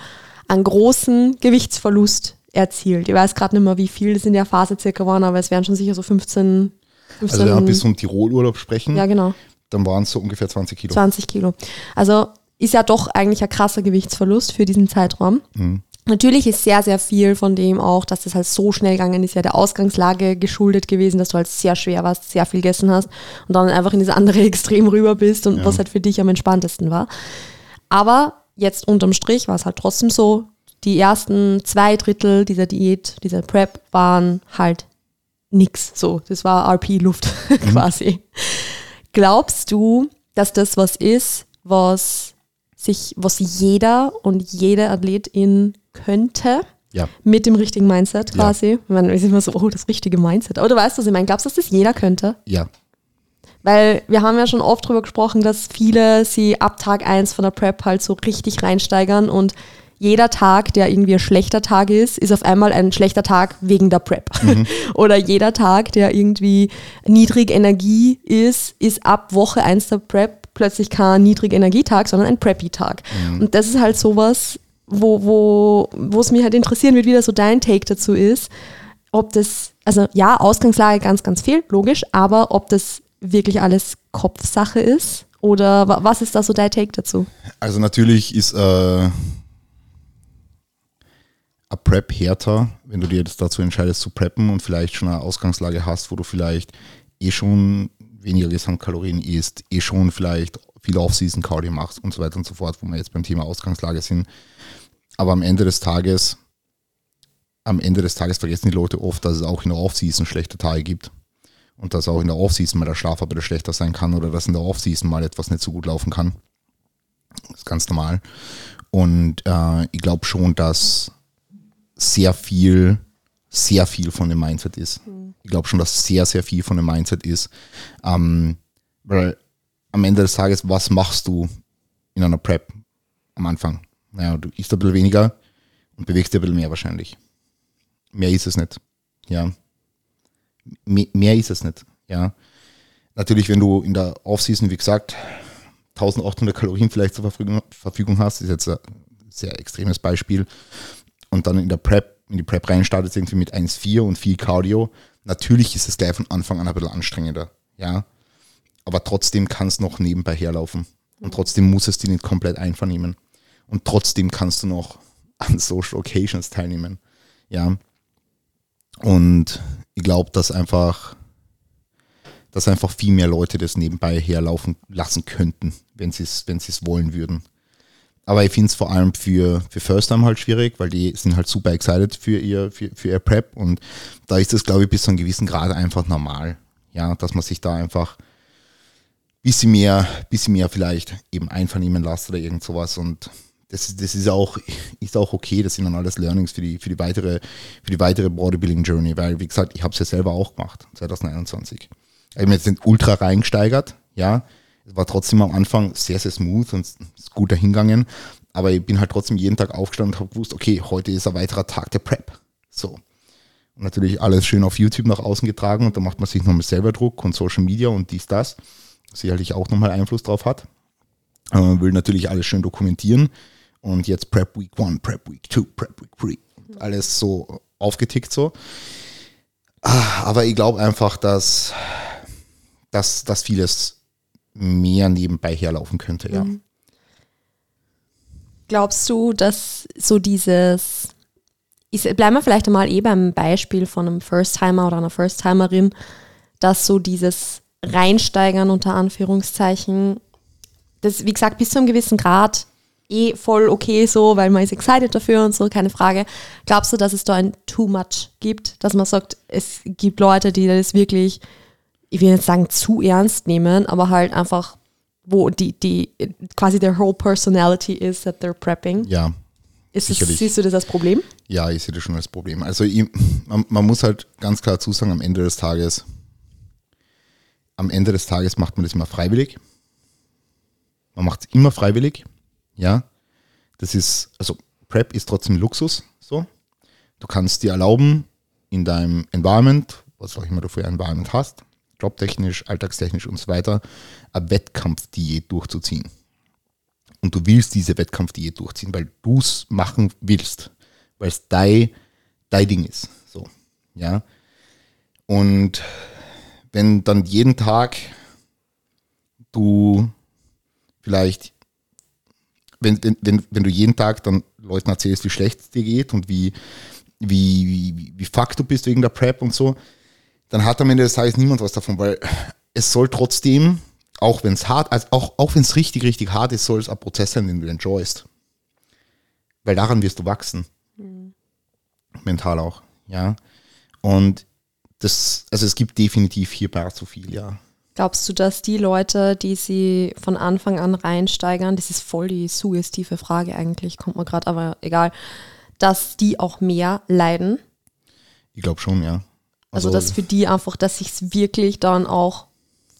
einen großen Gewichtsverlust erzielt. Ich weiß gerade nicht mehr, wie viel das in der Phase circa waren, aber es wären schon sicher so 15, 15 Also wenn wir bis zum Tirol-Urlaub sprechen, ja, genau. dann waren es so ungefähr 20 Kilo. 20 Kilo. Also ist ja doch eigentlich ein krasser Gewichtsverlust für diesen Zeitraum. Natürlich ist sehr, sehr viel von dem auch, dass das halt so schnell gegangen ist, ja der Ausgangslage geschuldet gewesen, dass du halt sehr schwer warst, sehr viel gegessen hast und dann einfach in das andere *laughs* Extrem rüber bist und was halt für dich am entspanntesten war. Aber jetzt unterm Strich war es halt trotzdem so, die ersten zwei Drittel dieser Diät, dieser Prep waren halt nix. So, das war RP-Luft *laughs* quasi. Glaubst du, dass das was ist, was sich, was jeder und jede Athletin könnte? Ja. Mit dem richtigen Mindset quasi. Man ist immer so, oh, das richtige Mindset. Aber du weißt, was ich meine. Glaubst du, dass das jeder könnte? Ja. Weil wir haben ja schon oft drüber gesprochen, dass viele sie ab Tag 1 von der Prep halt so richtig reinsteigern und jeder Tag, der irgendwie ein schlechter Tag ist, ist auf einmal ein schlechter Tag wegen der Prep. *laughs* Oder jeder Tag, der irgendwie niedrig Energie ist, ist ab Woche 1 der Prep plötzlich kein niedrig Energietag, sondern ein Preppy-Tag. Und das ist halt sowas, wo, wo, es mich halt interessieren wird, wie da so dein Take dazu ist. Ob das, also ja, Ausgangslage ganz, ganz viel, logisch, aber ob das wirklich alles Kopfsache ist oder wa- was ist da so dein Take dazu? Also natürlich ist äh, eine Prep härter, wenn du dir jetzt dazu entscheidest zu preppen und vielleicht schon eine Ausgangslage hast, wo du vielleicht eh schon weniger Gesamtkalorien isst, eh schon vielleicht viel Off-Season-Cardio machst und so weiter und so fort, wo wir jetzt beim Thema Ausgangslage sind. Aber am Ende des Tages, am Ende des Tages vergessen die Leute oft, dass es auch in der Off-Season schlechte Tage gibt. Und dass auch in der Off-Season mal der Schlaf ein bisschen schlechter sein kann oder dass in der Off-Season mal etwas nicht so gut laufen kann. Das ist ganz normal. Und äh, ich glaube schon, dass sehr viel, sehr viel von dem Mindset ist. Ich glaube schon, dass sehr, sehr viel von dem Mindset ist. Ähm, weil am Ende des Tages, was machst du in einer Prep am Anfang? Naja, du isst ein bisschen weniger und bewegst dich ein bisschen mehr wahrscheinlich. Mehr ist es nicht. Ja. Mehr, mehr ist es nicht. Ja. Natürlich, wenn du in der Offseason, wie gesagt, 1800 Kalorien vielleicht zur Verfügung, hast, ist jetzt ein sehr extremes Beispiel, und dann in der Prep, in die Prep reinstartet, irgendwie mit 1,4 und viel Cardio, natürlich ist es gleich von Anfang an ein bisschen anstrengender, ja. Aber trotzdem kann es noch nebenbei herlaufen. Und trotzdem muss es dir nicht komplett einvernehmen. Und trotzdem kannst du noch an Social Occasions teilnehmen, ja. Und ich glaube, dass einfach, dass einfach viel mehr Leute das nebenbei herlaufen lassen könnten, wenn sie es wenn sie's wollen würden. Aber ich finde es vor allem für, für First Time halt schwierig, weil die sind halt super excited für ihr, für, für ihr Prep und da ist das, glaube ich, bis zu einem gewissen Grad einfach normal. Ja, dass man sich da einfach bisschen mehr, bisschen mehr vielleicht eben einvernehmen lässt oder irgend sowas und das, ist- das ist auch, *laughs* ist auch okay, das sind dann alles Learnings für die, für die weitere, für die weitere Bodybuilding Journey, weil wie gesagt, ich habe es ja selber auch gemacht, 2021. Ich habe mir jetzt nicht ultra reingesteigert, ja, es war trotzdem am Anfang sehr, sehr smooth und ist gut dahingegangen. Aber ich bin halt trotzdem jeden Tag aufgestanden und habe gewusst, okay, heute ist ein weiterer Tag der Prep. So. Und natürlich alles schön auf YouTube nach außen getragen und da macht man sich nochmal selber Druck und Social Media und dies, das. Sicherlich auch nochmal Einfluss drauf hat. Äh, will natürlich alles schön dokumentieren. Und jetzt Prep Week 1, Prep Week 2, Prep Week 3. Alles so aufgetickt so. Ah, Aber ich glaube einfach, dass, dass, dass vieles mehr nebenbei herlaufen könnte, ja. Glaubst du, dass so dieses ich, bleiben wir vielleicht einmal eh beim Beispiel von einem First-Timer oder einer First-Timerin, dass so dieses Reinsteigern unter Anführungszeichen, das, wie gesagt, bis zu einem gewissen Grad eh voll okay so, weil man ist excited dafür und so, keine Frage. Glaubst du, dass es da ein Too Much gibt, dass man sagt, es gibt Leute, die das wirklich, ich will nicht sagen zu ernst nehmen, aber halt einfach, wo die, die quasi their whole personality is that they're prepping? Ja, Ist das, siehst du das als Problem? Ja, ich sehe das schon als Problem. Also ich, man, man muss halt ganz klar zusagen, am Ende des Tages, am Ende des Tages macht man das immer freiwillig. Man macht es immer freiwillig. Ja. Das ist, also Prep ist trotzdem Luxus. So. Du kannst dir erlauben, in deinem Environment, was auch immer du für ein Environment hast, jobtechnisch, alltagstechnisch und so weiter, eine Wettkampfdiät durchzuziehen. Und du willst diese Wettkampfdiät durchziehen, weil du es machen willst, weil es dein, dein Ding ist. So, ja. Und wenn dann jeden Tag du vielleicht, wenn, wenn, wenn, wenn du jeden Tag dann Leuten erzählst, wie schlecht es dir geht und wie, wie, wie, wie fuck du bist wegen der Prep und so, dann hat am Ende des Tages niemand was davon, weil es soll trotzdem, auch wenn es hart, also auch, auch wenn es richtig, richtig hart ist, soll es ein Prozess sein, den du enjoyst. Weil daran wirst du wachsen. Mental auch, ja. Und das, also es gibt definitiv hierbei zu viel, ja. Glaubst du, dass die Leute, die sie von Anfang an reinsteigern, das ist voll die suggestive Frage eigentlich, kommt mir gerade, aber egal, dass die auch mehr leiden? Ich glaube schon, ja. Also, dass für die einfach, dass sich wirklich dann auch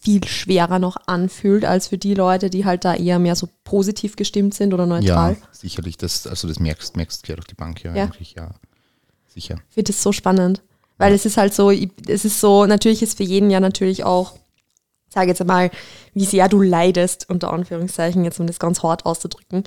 viel schwerer noch anfühlt, als für die Leute, die halt da eher mehr so positiv gestimmt sind oder neutral. Ja, sicherlich. Das, also das merkst, merkst quer durch die Bank, ja, Ja. eigentlich, ja. Sicher. Ich finde das so spannend. Weil es ist halt so, es ist so, natürlich ist für jeden ja natürlich auch, sage jetzt einmal, wie sehr du leidest, unter Anführungszeichen, jetzt um das ganz hart auszudrücken,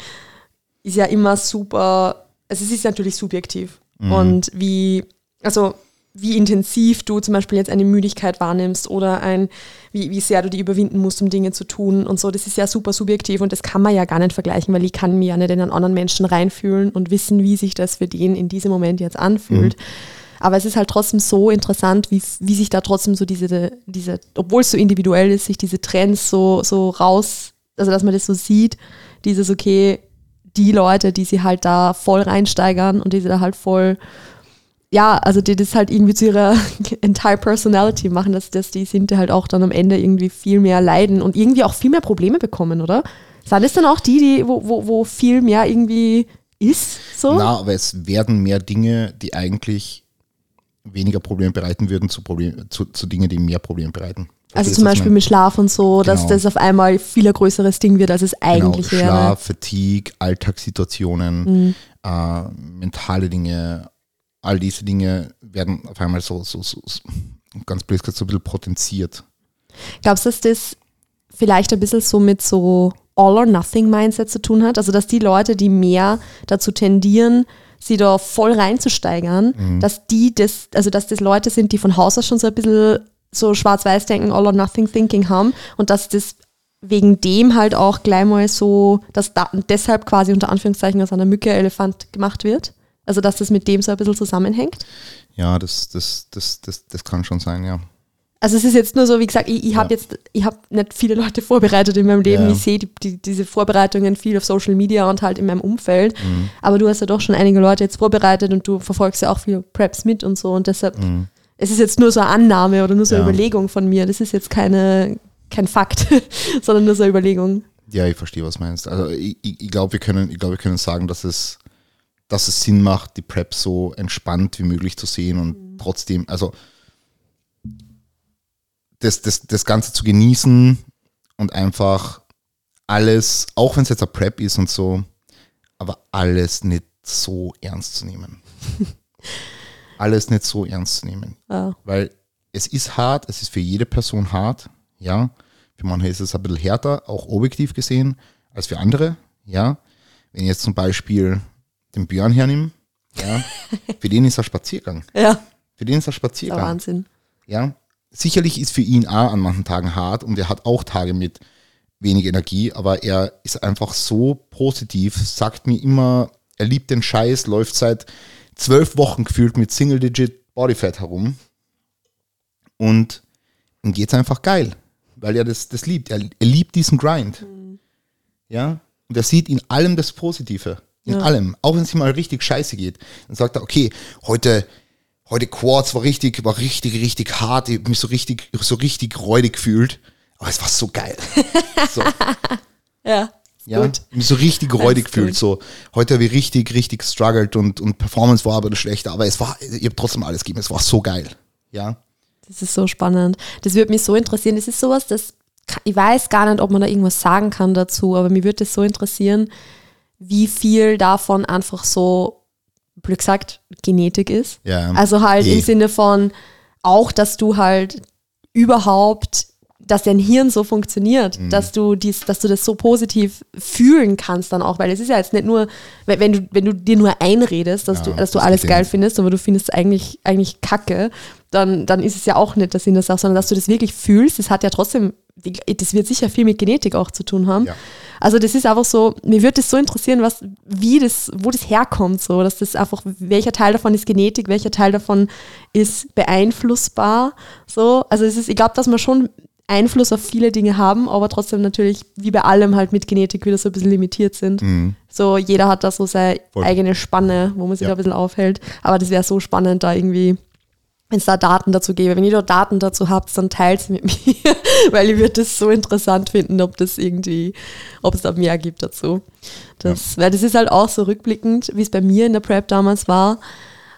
ist ja immer super, also es ist natürlich subjektiv. Und wie, also wie intensiv du zum Beispiel jetzt eine Müdigkeit wahrnimmst oder ein, wie, wie sehr du die überwinden musst, um Dinge zu tun und so, das ist ja super subjektiv und das kann man ja gar nicht vergleichen, weil ich kann mir ja nicht in einen anderen Menschen reinfühlen und wissen, wie sich das für den in diesem Moment jetzt anfühlt. Aber es ist halt trotzdem so interessant, wie, wie sich da trotzdem so diese, diese, obwohl es so individuell ist, sich diese Trends so, so raus, also dass man das so sieht, dieses, okay, die Leute, die sie halt da voll reinsteigern und die sie da halt voll, ja, also die das halt irgendwie zu ihrer *laughs* entire Personality machen, dass, dass die sind halt auch dann am Ende irgendwie viel mehr leiden und irgendwie auch viel mehr Probleme bekommen, oder? Sind es dann auch die, die, wo, wo, wo viel mehr irgendwie ist, so? Na, aber es werden mehr Dinge, die eigentlich weniger Probleme bereiten würden, zu, Problem, zu, zu Dingen, die mehr Probleme bereiten. Also Verstehst zum was ich Beispiel mit Schlaf und so, dass Genau. das auf einmal viel ein größeres Ding wird, als es eigentlich genau, wäre. Schlaf, Fatigue, Alltagssituationen, Mhm. äh, mentale Dinge, all diese Dinge werden auf einmal so, so, so, so ganz blöd gesagt, so ein bisschen potenziert. Glaubst du, dass das vielleicht ein bisschen so mit so All-or-Nothing-Mindset zu tun hat? Also, dass die Leute, die mehr dazu tendieren, sie da voll reinzusteigern, Mhm. dass die das, also dass das Leute sind, die von Haus aus schon so ein bisschen so schwarz-weiß denken, All-or-Nothing-Thinking haben und dass das wegen dem halt auch gleich mal so, dass da, deshalb quasi unter Anführungszeichen aus einer Mücke Elefant gemacht wird? Also, dass das mit dem so ein bisschen zusammenhängt? Ja, das, das, das, das, das kann schon sein, ja. Also es ist jetzt nur so, wie gesagt, ich, ich habe Ja. jetzt, ich habe nicht viele Leute *laughs* vorbereitet in meinem Leben. Ja. Ich sehe die, die, diese Vorbereitungen viel auf Social Media und halt in meinem Umfeld. Mhm. Aber du hast ja doch schon einige Leute jetzt vorbereitet und du verfolgst ja auch viele Preps mit und so. Und deshalb, es ist jetzt nur so eine Annahme oder nur so eine Mhm. Ja. Überlegung von mir. Das ist jetzt keine, kein Fakt, *laughs* sondern nur so eine Überlegung. Ja, ich verstehe, was du meinst. Also ich, ich, ich glaube, wir können, ich glaube, wir können sagen, dass es, dass es Sinn macht, die Prep so entspannt wie möglich zu sehen und trotzdem, also das, das, das Ganze zu genießen und einfach alles, auch wenn es jetzt eine Prep ist und so, aber alles nicht so ernst zu nehmen. *laughs* alles nicht so ernst zu nehmen. Ja. Weil es ist hart, es ist für jede Person hart, ja. Für manche ist es ein bisschen härter, auch objektiv gesehen, als für andere, ja. Wenn ich jetzt zum Beispiel den Björn hernehme, ja, *laughs* für den ist er Spaziergang. Ja, Für den ist er der Spaziergang. Wahnsinn. Ja, sicherlich ist für ihn auch an manchen Tagen hart und er hat auch Tage mit wenig Energie, aber er ist einfach so positiv, sagt mir immer, er liebt den Scheiß, läuft seit zwölf Wochen gefühlt mit Single-Digit Bodyfat herum und ihm geht's einfach geil, weil er das, das liebt. Er, er liebt diesen Grind. Ja, und er sieht in allem das Positive. In Ja. allem. Auch wenn es ihm mal richtig scheiße geht. Dann sagt er, okay, heute, heute Quads war richtig, war richtig, richtig hart. Ich hab mich so richtig, so richtig räudig gefühlt. Aber es war so geil. *laughs* So, Ja. ja, Gut. mich so richtig räudig gefühlt. So, heute habe ich richtig, richtig struggled und, und Performance war aber schlechter. Aber es war, ich habe trotzdem alles gegeben. Es war so geil. Ja. Das ist so spannend. Das würde mich so interessieren. Das ist sowas, das ich weiß gar nicht, ob man da irgendwas sagen kann dazu, aber mir würde es so interessieren, wie viel davon einfach so, blöd gesagt, Genetik ist. Ja. Also halt Eh. im Sinne von auch, dass du halt überhaupt, dass dein Hirn so funktioniert, Mhm. dass du dies, dass du das so positiv fühlen kannst dann auch, weil es ist ja jetzt nicht nur, wenn du, wenn du dir nur einredest, dass Ja, du, dass du das alles geil findest, aber du findest eigentlich, eigentlich Kacke, dann, dann ist es ja auch nicht der Sinn der Sache, sondern dass du das wirklich fühlst, das hat ja trotzdem, das wird sicher viel mit Genetik auch zu tun haben. Ja. Also das ist einfach so, mir würde es so interessieren, was, wie das, wo das herkommt, so, dass das einfach, welcher Teil davon ist Genetik, welcher Teil davon ist beeinflussbar, so. Also es ist, ich glaube, dass wir schon Einfluss auf viele Dinge haben, aber trotzdem natürlich, wie bei allem halt mit Genetik wieder so ein bisschen limitiert sind. So, jeder hat da so seine Voll. eigene Spanne, wo man sich Ja. da ein bisschen aufhält. Aber das wäre so spannend, da irgendwie wenn es da Daten dazu gäbe. Wenn ihr da Daten dazu habt, dann teilt sie mit *laughs* mir, weil ich würde das so interessant finden, ob das irgendwie, ob es da mehr gibt dazu. Das, Weil das ist halt auch so rückblickend, wie es bei mir in der Prep damals war,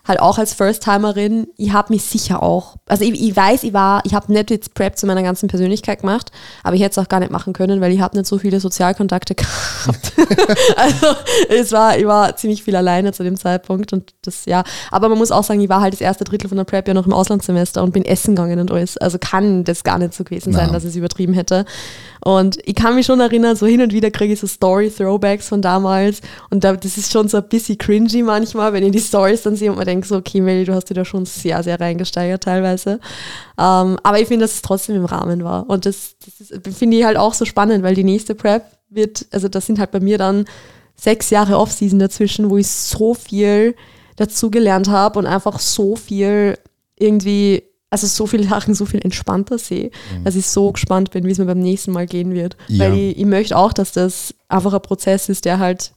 halt auch als First-Timerin, ich habe mich sicher auch, also ich, ich weiß, ich war, ich habe nicht jetzt Prep zu meiner ganzen Persönlichkeit gemacht, aber ich hätte es auch gar nicht machen können, weil ich habe nicht so viele Sozialkontakte *laughs* gehabt. *laughs* also es war, ich war ziemlich viel alleine zu dem Zeitpunkt und das, ja, aber man muss auch sagen, ich war halt das erste Drittel von der Prep ja noch im Auslandssemester und bin essen gegangen und alles, also kann das gar nicht so gewesen sein, Na. dass ich es übertrieben hätte. Und ich kann mich schon erinnern, so hin und wieder kriege ich so Story-Throwbacks von damals und da, das ist schon so ein bisschen cringy manchmal, wenn ich die Stories dann sehe und man denkt so, okay, Melly, du hast dir da schon sehr, sehr reingesteigert teilweise. Ähm, aber ich finde, dass es trotzdem im Rahmen war. Und das, das finde ich halt auch so spannend, weil die nächste Prep wird, also das sind halt bei mir dann sechs Jahre Off-Season dazwischen, wo ich so viel dazugelernt habe und einfach so viel irgendwie, also so viele Sachen so viel entspannter sehe, dass ich so gespannt bin, wie es mir beim nächsten Mal gehen wird. Ja. Weil ich, ich möchte auch, dass das einfach ein Prozess ist, der halt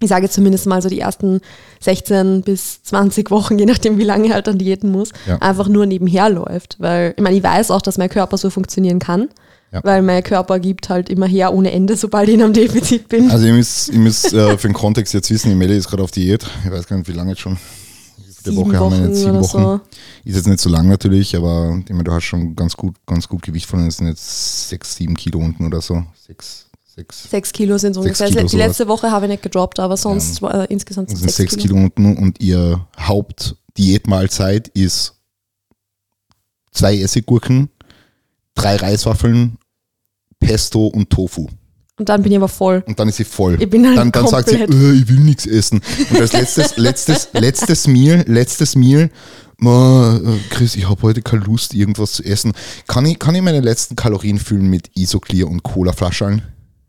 ich sage zumindest mal so die ersten 16 bis 20 Wochen, je nachdem, wie lange ich halt an Diäten muss, Ja. einfach nur nebenher läuft. Weil, ich meine, ich weiß auch, dass mein Körper so funktionieren kann, Ja. weil mein Körper gibt halt immer her ohne Ende, sobald ich in einem Defizit bin. Also ihr müsst, ihr müsst äh, für den Kontext jetzt wissen, die ist gerade auf Diät. Ich weiß gar nicht, wie lange jetzt schon. Die Sieben Woche haben wir jetzt sieben Wochen. so. Ist jetzt nicht so lang natürlich, aber ich meine, du hast schon ganz gut, ganz gut Gewicht von uns. sind jetzt sechs, sieben Kilo unten oder so. Sechs, sechs. Sechs Kilo sind es Sechs ungefähr. Kilo, die sowas. letzte Woche habe ich nicht gedroppt, aber sonst äh, insgesamt sind sind sechs Kilo unten und ihr Hauptdiätmahlzeit ist zwei Essiggurken, drei Reiswaffeln, Pesto und Tofu. Und dann bin ich aber voll. Und dann ist sie voll. Ich bin halt dann dann sagt sie, äh, ich will nichts essen. Und als letztes, *laughs* letztes, letztes Meal, letztes Meal, äh, Chris, ich habe heute keine Lust, irgendwas zu essen. Kann ich, kann ich meine letzten Kalorien füllen mit Isoclear und Colaflaschen?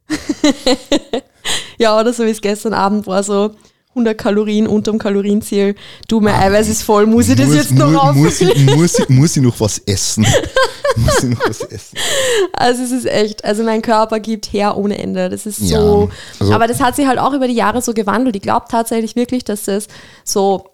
*laughs* Ja, oder so wie es gestern Abend war, so 100 Kalorien unterm Kalorienziel. Du, mein Eiweiß ist voll, muss ich das jetzt noch mu- muss, auffüllen? ich, muss, ich, muss ich noch was essen? *laughs* muss ich noch was essen? Also es ist echt, also mein Körper gibt her ohne Ende. Das ist Ja, so. also- aber das hat sich halt auch über die Jahre so gewandelt. Ich glaube tatsächlich wirklich, dass das so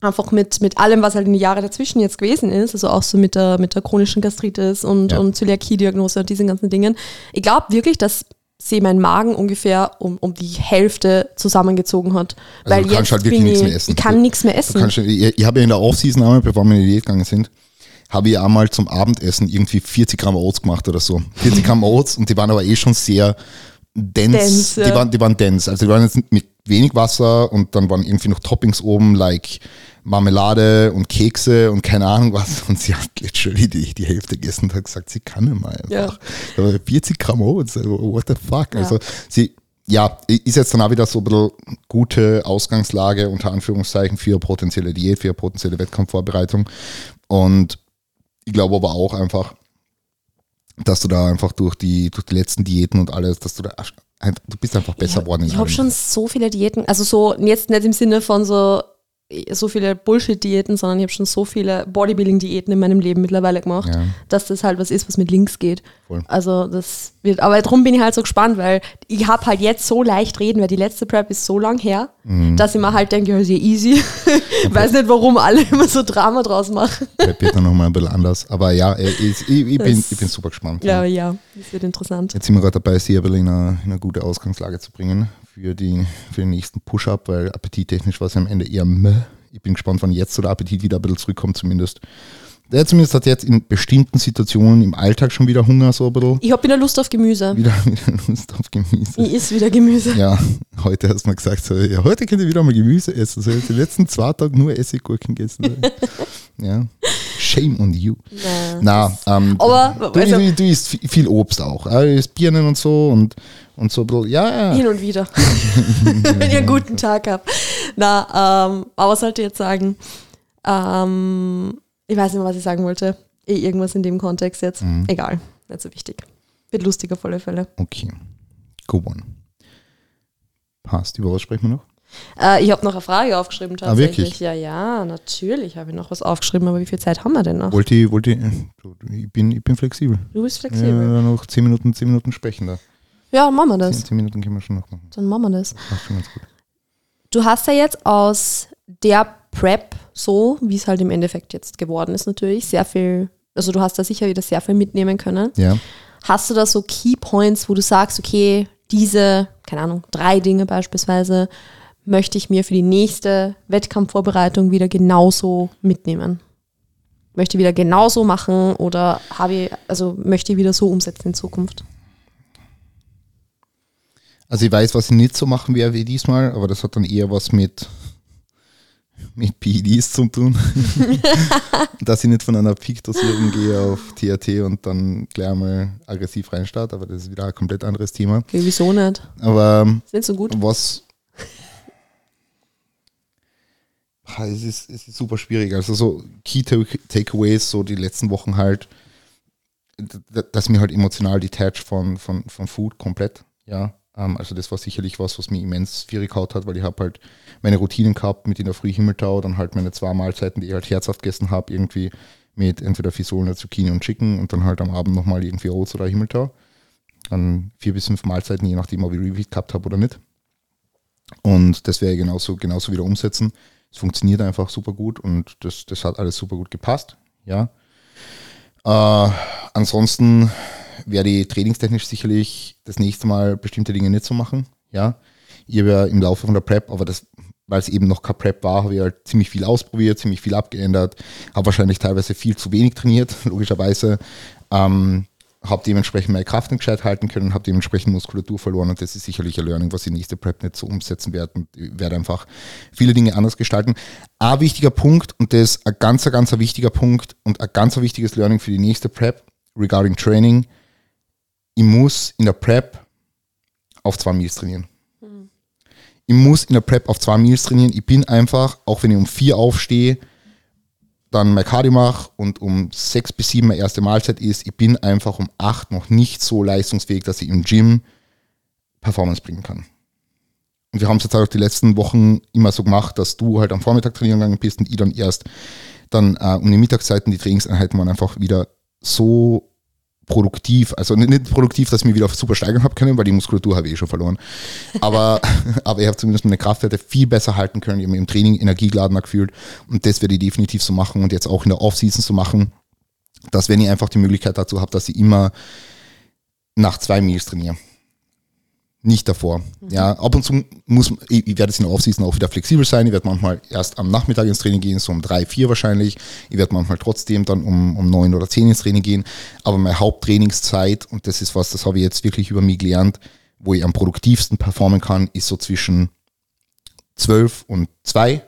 einfach mit, mit allem, was halt in die Jahre dazwischen jetzt gewesen ist, also auch so mit der, mit der chronischen Gastritis und, Ja. und Zöliakie-Diagnose und diesen ganzen Dingen. Ich glaube wirklich, dass sie meinen Magen ungefähr um, um die Hälfte zusammengezogen hat. Also Weil du kannst jetzt halt wirklich nichts ich, mehr essen. ich kann nichts mehr essen. kannst, ich ich habe ja in der Off-Season einmal, bevor wir in die Diät gegangen sind, habe ich einmal zum Abendessen irgendwie 40 Gramm Oats gemacht oder so. 40 Gramm Oats und die waren aber eh schon sehr dense. Dense. Die, waren, die waren dense. Also die waren jetzt mit wenig Wasser und dann waren irgendwie noch Toppings oben, like Marmelade und Kekse und keine Ahnung was. Und sie hat literally die, die Hälfte gegessen und hat gesagt, sie kann mal einfach. Aber 40 Gramm Oats, also what the fuck. Also sie, ja, ist jetzt dann auch wieder so ein bisschen gute Ausgangslage unter Anführungszeichen für eine potenzielle Diät, für potenzielle Wettkampfvorbereitung. Und ich glaube aber auch einfach, dass du da einfach durch die, durch die letzten Diäten und alles, dass du da du bist einfach besser geworden Ich habe schon so viele Diäten, also so jetzt nicht im Sinne von so so viele Bullshit-Diäten, sondern ich habe schon so viele Bodybuilding-Diäten in meinem Leben mittlerweile gemacht, Ja. dass das halt was ist, was mit links geht. Voll. Also das wird, aber darum bin ich halt so gespannt, weil ich habe halt jetzt so leicht reden, weil die letzte Prep ist so lang her, Mhm. dass ich mir halt denke, ja, ist ja easy. *laughs* ich weiß nicht, warum alle immer so Drama draus machen. Prep wird dann nochmal ein bisschen anders. Aber ja, ich, ich, ich, bin, Das- ich bin super gespannt. Ja, ja, das wird interessant. Jetzt sind wir gerade dabei, sie ein bisschen in eine, in eine gute Ausgangslage zu bringen für, die, für den nächsten Push-Up, weil appetittechnisch war es am Ende eher meh. Ich bin gespannt, wann jetzt so der Appetit wieder ein bisschen zurückkommt, zumindest. Der zumindest hat jetzt in bestimmten Situationen im Alltag schon wieder Hunger, so ein bisschen. Ich habe wieder Lust auf Gemüse. Wieder, *laughs* wieder Lust auf Gemüse. Ich is wieder Gemüse. Ja, heute hast du mal gesagt, so, ja, heute könnt ihr wieder mal Gemüse essen. So, die letzten zwei Tage nur Essiggurken gegessen. *laughs* ja. Shame on you. Na. Ähm, Aber, du, also- du, du isst viel, Obst auch. äh, Du isst Birnen und so und, und so ein bisschen, ja, ja. Hin und wieder. *laughs* Wenn ich einen guten Tag habt. Na, ähm, aber was sollte ich jetzt sagen? Ähm, ich weiß nicht mehr, was ich sagen wollte. Eh irgendwas in dem Kontext jetzt. Mhm. Egal, nicht so wichtig. Wird lustig auf alle Fälle. Okay. Go on. Passt. Über was sprechen wir noch? Äh, ich habe noch eine Frage aufgeschrieben Ah, tatsächlich. wirklich? Ja, ja, natürlich habe ich noch was aufgeschrieben, aber wie viel Zeit haben wir denn noch? Wollte ich, wollte ich, bin, ich bin flexibel. Du bist Ja, flexibel. noch 10 Minuten, 10 Minuten sprechen da. Ja, machen wir 10, das. 10 Minuten können wir schon noch machen. Dann machen wir das. Passt schon ganz gut. Du hast ja jetzt aus der Prep, so wie es halt im Endeffekt jetzt geworden ist, natürlich sehr viel, also du hast da sicher wieder sehr viel mitnehmen können. Ja. Hast du da so Key Points, wo du sagst, okay, diese, keine Ahnung, drei Dinge beispielsweise, möchte ich mir für die nächste Wettkampfvorbereitung wieder genauso mitnehmen? Möchte ich wieder genauso machen oder habe ich, also möchte ich wieder so umsetzen in Zukunft? Also ich weiß, was ich nicht so machen werde wie diesmal, aber das hat dann eher was mit, mit PEDs zu tun. *laughs* Dass ich nicht von einer Peak-Dosierung gehe auf THT und dann gleich mal aggressiv reinstarte, aber das ist wieder ein komplett anderes Thema. Okay, wieso nicht? Aber Ist nicht so gut. was Ah, es ist, es ist super schwierig. Also so Key Take- Takeaways, so die letzten Wochen halt, dass mir halt emotional detached von, von, von Food komplett, ja. Ähm, Also das war sicherlich was, was mir immens schwierig gehaut hat, weil ich habe halt meine Routinen gehabt mit in der Früh Himmeltau, dann halt meine zwei Mahlzeiten, die ich halt herzhaft gegessen habe, irgendwie mit entweder Fisolen, Zucchini und Chicken und dann halt am Abend nochmal irgendwie Oats oder Himmeltau. Dann vier bis fünf Mahlzeiten, je nachdem, ob ich Repeat gehabt habe oder nicht. Und das ich genauso, genauso wieder umsetzen. Es funktioniert einfach super gut und das, das hat alles super gut gepasst. Ja. Äh, ansonsten werde ich trainingstechnisch sicherlich das nächste Mal bestimmte Dinge nicht so machen. Ja. Ich habe ja im Laufe von der Prep, aber das, weil es eben noch keine Prep war, habe ich halt ziemlich viel ausprobiert, ziemlich viel abgeändert, habe wahrscheinlich teilweise viel zu wenig trainiert, *laughs* logischerweise. Ähm, habe dementsprechend meine Kraft nicht gescheit halten können, habe dementsprechend Muskulatur verloren und das ist sicherlich ein Learning, was ich nächste Prep nicht so umsetzen werde und ich werde einfach viele Dinge anders gestalten. Ein wichtiger Punkt und das ist ein ganz, ganz wichtiger Punkt und ein ganz wichtiges Learning für die nächste Prep regarding Training. Ich muss in der Prep auf zwei Meals trainieren. Ich muss in der Prep auf zwei Meals trainieren. Ich bin einfach, auch wenn ich um vier aufstehe, dann mein Cardio mache und um sechs bis sieben meine erste Mahlzeit ist, ich bin einfach um acht noch nicht so leistungsfähig, dass ich im Gym Performance bringen kann. Und wir haben es jetzt auch die letzten Wochen immer so gemacht, dass du halt am Vormittag trainieren gegangen bist und ich dann erst dann äh, um die Mittagszeiten die Trainingseinheiten waren einfach wieder so produktiv, also nicht, produktiv, dass ich mich wieder super steigern habe können, weil die Muskulatur habe ich eh schon verloren. Aber, *laughs* aber ich habe zumindest meine Kraftwerte viel besser halten können. Ich habe mich im Training energiegeladener gefühlt und das werde ich definitiv so machen und jetzt auch in der Offseason so machen, dass wenn ich einfach die Möglichkeit dazu habe, dass ich immer nach zwei Meals trainiere. Nicht davor. Ja, ab und zu muss, ich, ich werde jetzt in der Offseason auch wieder flexibel sein. Ich werde manchmal erst am Nachmittag ins Training gehen, so um drei, vier wahrscheinlich. Ich werde manchmal trotzdem dann um, um neun oder zehn ins Training gehen. Aber meine Haupttrainingszeit, und das ist was, das habe ich jetzt wirklich über mich gelernt, wo ich am produktivsten performen kann, ist so zwischen zwölf und zwei,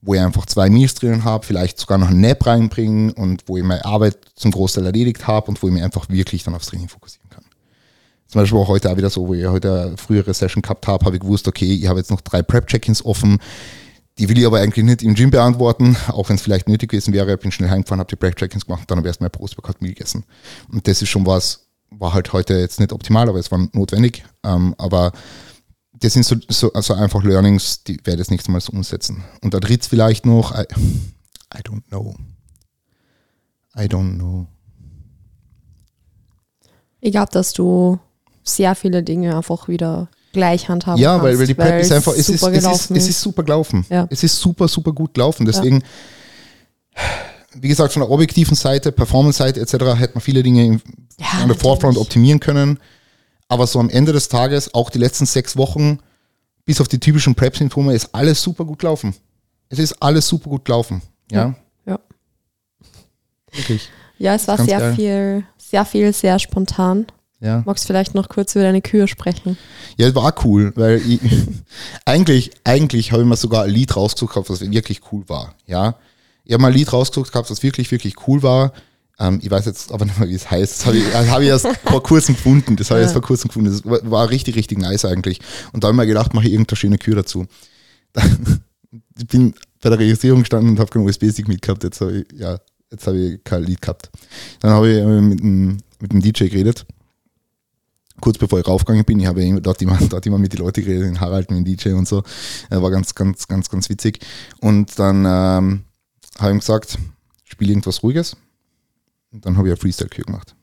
wo ich einfach zwei Meals drinnen habe, vielleicht sogar noch einen Nap reinbringen und wo ich meine Arbeit zum Großteil erledigt habe und wo ich mich einfach wirklich dann aufs Training fokussieren kann. Zum Beispiel auch heute auch wieder so, wo ich heute eine frühere Session gehabt habe, habe ich gewusst, okay, ich habe jetzt noch drei Prep-Check-ins offen. Die will ich aber eigentlich nicht im Gym beantworten, auch wenn es vielleicht nötig gewesen wäre. Bin schnell heimgefahren, habe die Prep-Check-ins gemacht, dann habe ich erst mein Post-Workout-Meal gegessen. Und das ist schon was, war halt heute jetzt nicht optimal, aber es war notwendig. Ähm, aber das sind so, so also einfach Learnings, die werde ich das nächste Mal so umsetzen. Und da dritt vielleicht noch, I, I don't know. I don't know. Ich glaube, dass du sehr viele Dinge einfach wieder gleich handhaben Ja, kannst. weil, weil die Prep ist einfach, es ist, super es, ist, gelaufen es ist super gelaufen. Ja. Es ist super, super gut gelaufen. Deswegen, wie gesagt, von der objektiven Seite, Performance-Seite etc. hätte man viele Dinge Ja, an der Forefront optimieren können. Aber so am Ende des Tages, auch die letzten sechs Wochen, bis auf die typischen Prep-Symptome, ist alles super gut gelaufen. Es ist alles super gut gelaufen. Ja, Ja. wirklich. Ja, es war Ganz sehr geil. viel, sehr viel, sehr spontan. Ja. Magst du vielleicht noch kurz über deine Kühe sprechen? Ja, es war cool, weil ich, *laughs* eigentlich, eigentlich habe ich mir sogar ein Lied rausgesucht gehabt, was wirklich cool war. Ja, ich habe mal ein Lied rausgesucht gehabt, was wirklich, wirklich cool war. Ähm, ich weiß jetzt aber nicht mehr, wie es heißt. Das habe ich, das habe ich erst vor kurzem gefunden. Das habe ich erst vor kurzem gefunden. Das war, war richtig, richtig nice eigentlich. Und da habe ich mir gedacht, mache ich irgendeine schöne Kür dazu. *laughs* ich bin bei der Registrierung gestanden und habe keinen USB-Stick mitgehabt. Jetzt habe ich, ja, jetzt habe ich kein Lied gehabt. Dann habe ich mit dem, mit dem DJ geredet kurz bevor ich raufgegangen bin, ich habe immer, dort, immer, *laughs* dort immer mit den Leuten geredet, den Harald, mit dem DJ und so. Er war ganz, ganz, ganz, ganz witzig. Und dann ähm, habe ich ihm gesagt, spiel irgendwas Ruhiges. Und dann habe ich eine Freestyle-Kür gemacht.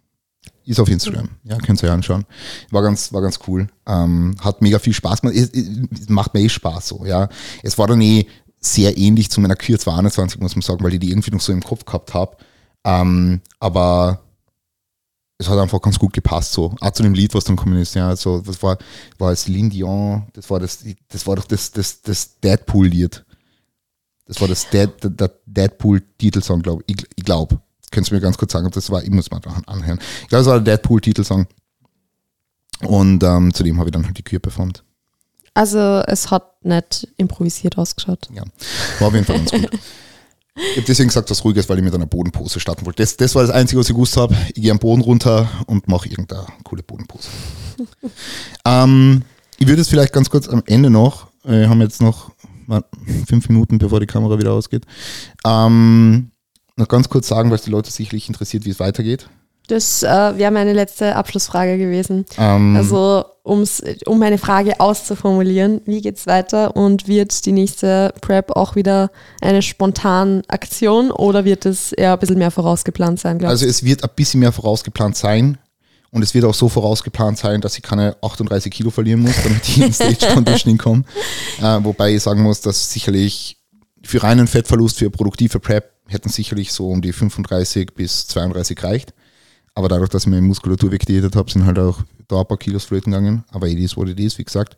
Ist auf Instagram. Ja, könnt ihr euch anschauen. War ganz, war ganz cool. Ähm, hat mega viel Spaß gemacht. Es, es macht mir eh Spaß so, ja. Es war dann eh sehr ähnlich zu meiner Kür 221, muss man sagen, weil ich die irgendwie noch so im Kopf gehabt habe. Ähm, aber es hat einfach ganz gut gepasst, so. Auch zu dem Lied, was dann gekommen ist, ja. Also, das war, war Celine Dion, das war das, das war doch das, das, das Deadpool-Lied. Das war das Dead, der- Deadpool-Titelsong, glaube ich. Ich glaube. Könntest du mir ganz kurz sagen, ob das war? Ich muss mal anhören. Ich glaube, es war der Deadpool-Titelsong. Und ähm, zudem habe ich dann halt die Kür performt. Also es hat nicht improvisiert ausgeschaut. Ja, war auf jeden Fall ganz gut. *laughs* Ich habe deswegen gesagt, was Ruhiges, weil ich mit einer Bodenpose starten wollte. Das, das war das Einzige, was ich gewusst habe. Ich gehe am Boden runter und mache irgendeine coole Bodenpose. *laughs* ähm, ich würde es vielleicht ganz kurz am Ende noch, äh, haben jetzt noch mal fünf Minuten, bevor die Kamera wieder ausgeht, ähm, noch ganz kurz sagen, weil es die Leute sicherlich interessiert, wie es weitergeht. Das äh, wäre meine letzte Abschlussfrage gewesen. Ähm, Also um's, um meine Frage auszuformulieren, wie geht's weiter und wird die nächste Prep auch wieder eine spontane Aktion oder wird es eher ein bisschen mehr vorausgeplant sein, glaube Also es wird ein bisschen mehr vorausgeplant sein und es wird auch so vorausgeplant sein, dass ich keine 38 Kilo verlieren muss, damit ich in Stage Conditioning *laughs* komme. Äh, wobei ich sagen muss, dass sicherlich für reinen Fettverlust, für produktive Prep hätten sicherlich so um die 35 bis 32 reicht. Aber dadurch, dass ich meine Muskulatur wegdiätet habe, sind halt auch da ein paar Kilos flöten gegangen. Aber it is what it is, wie gesagt.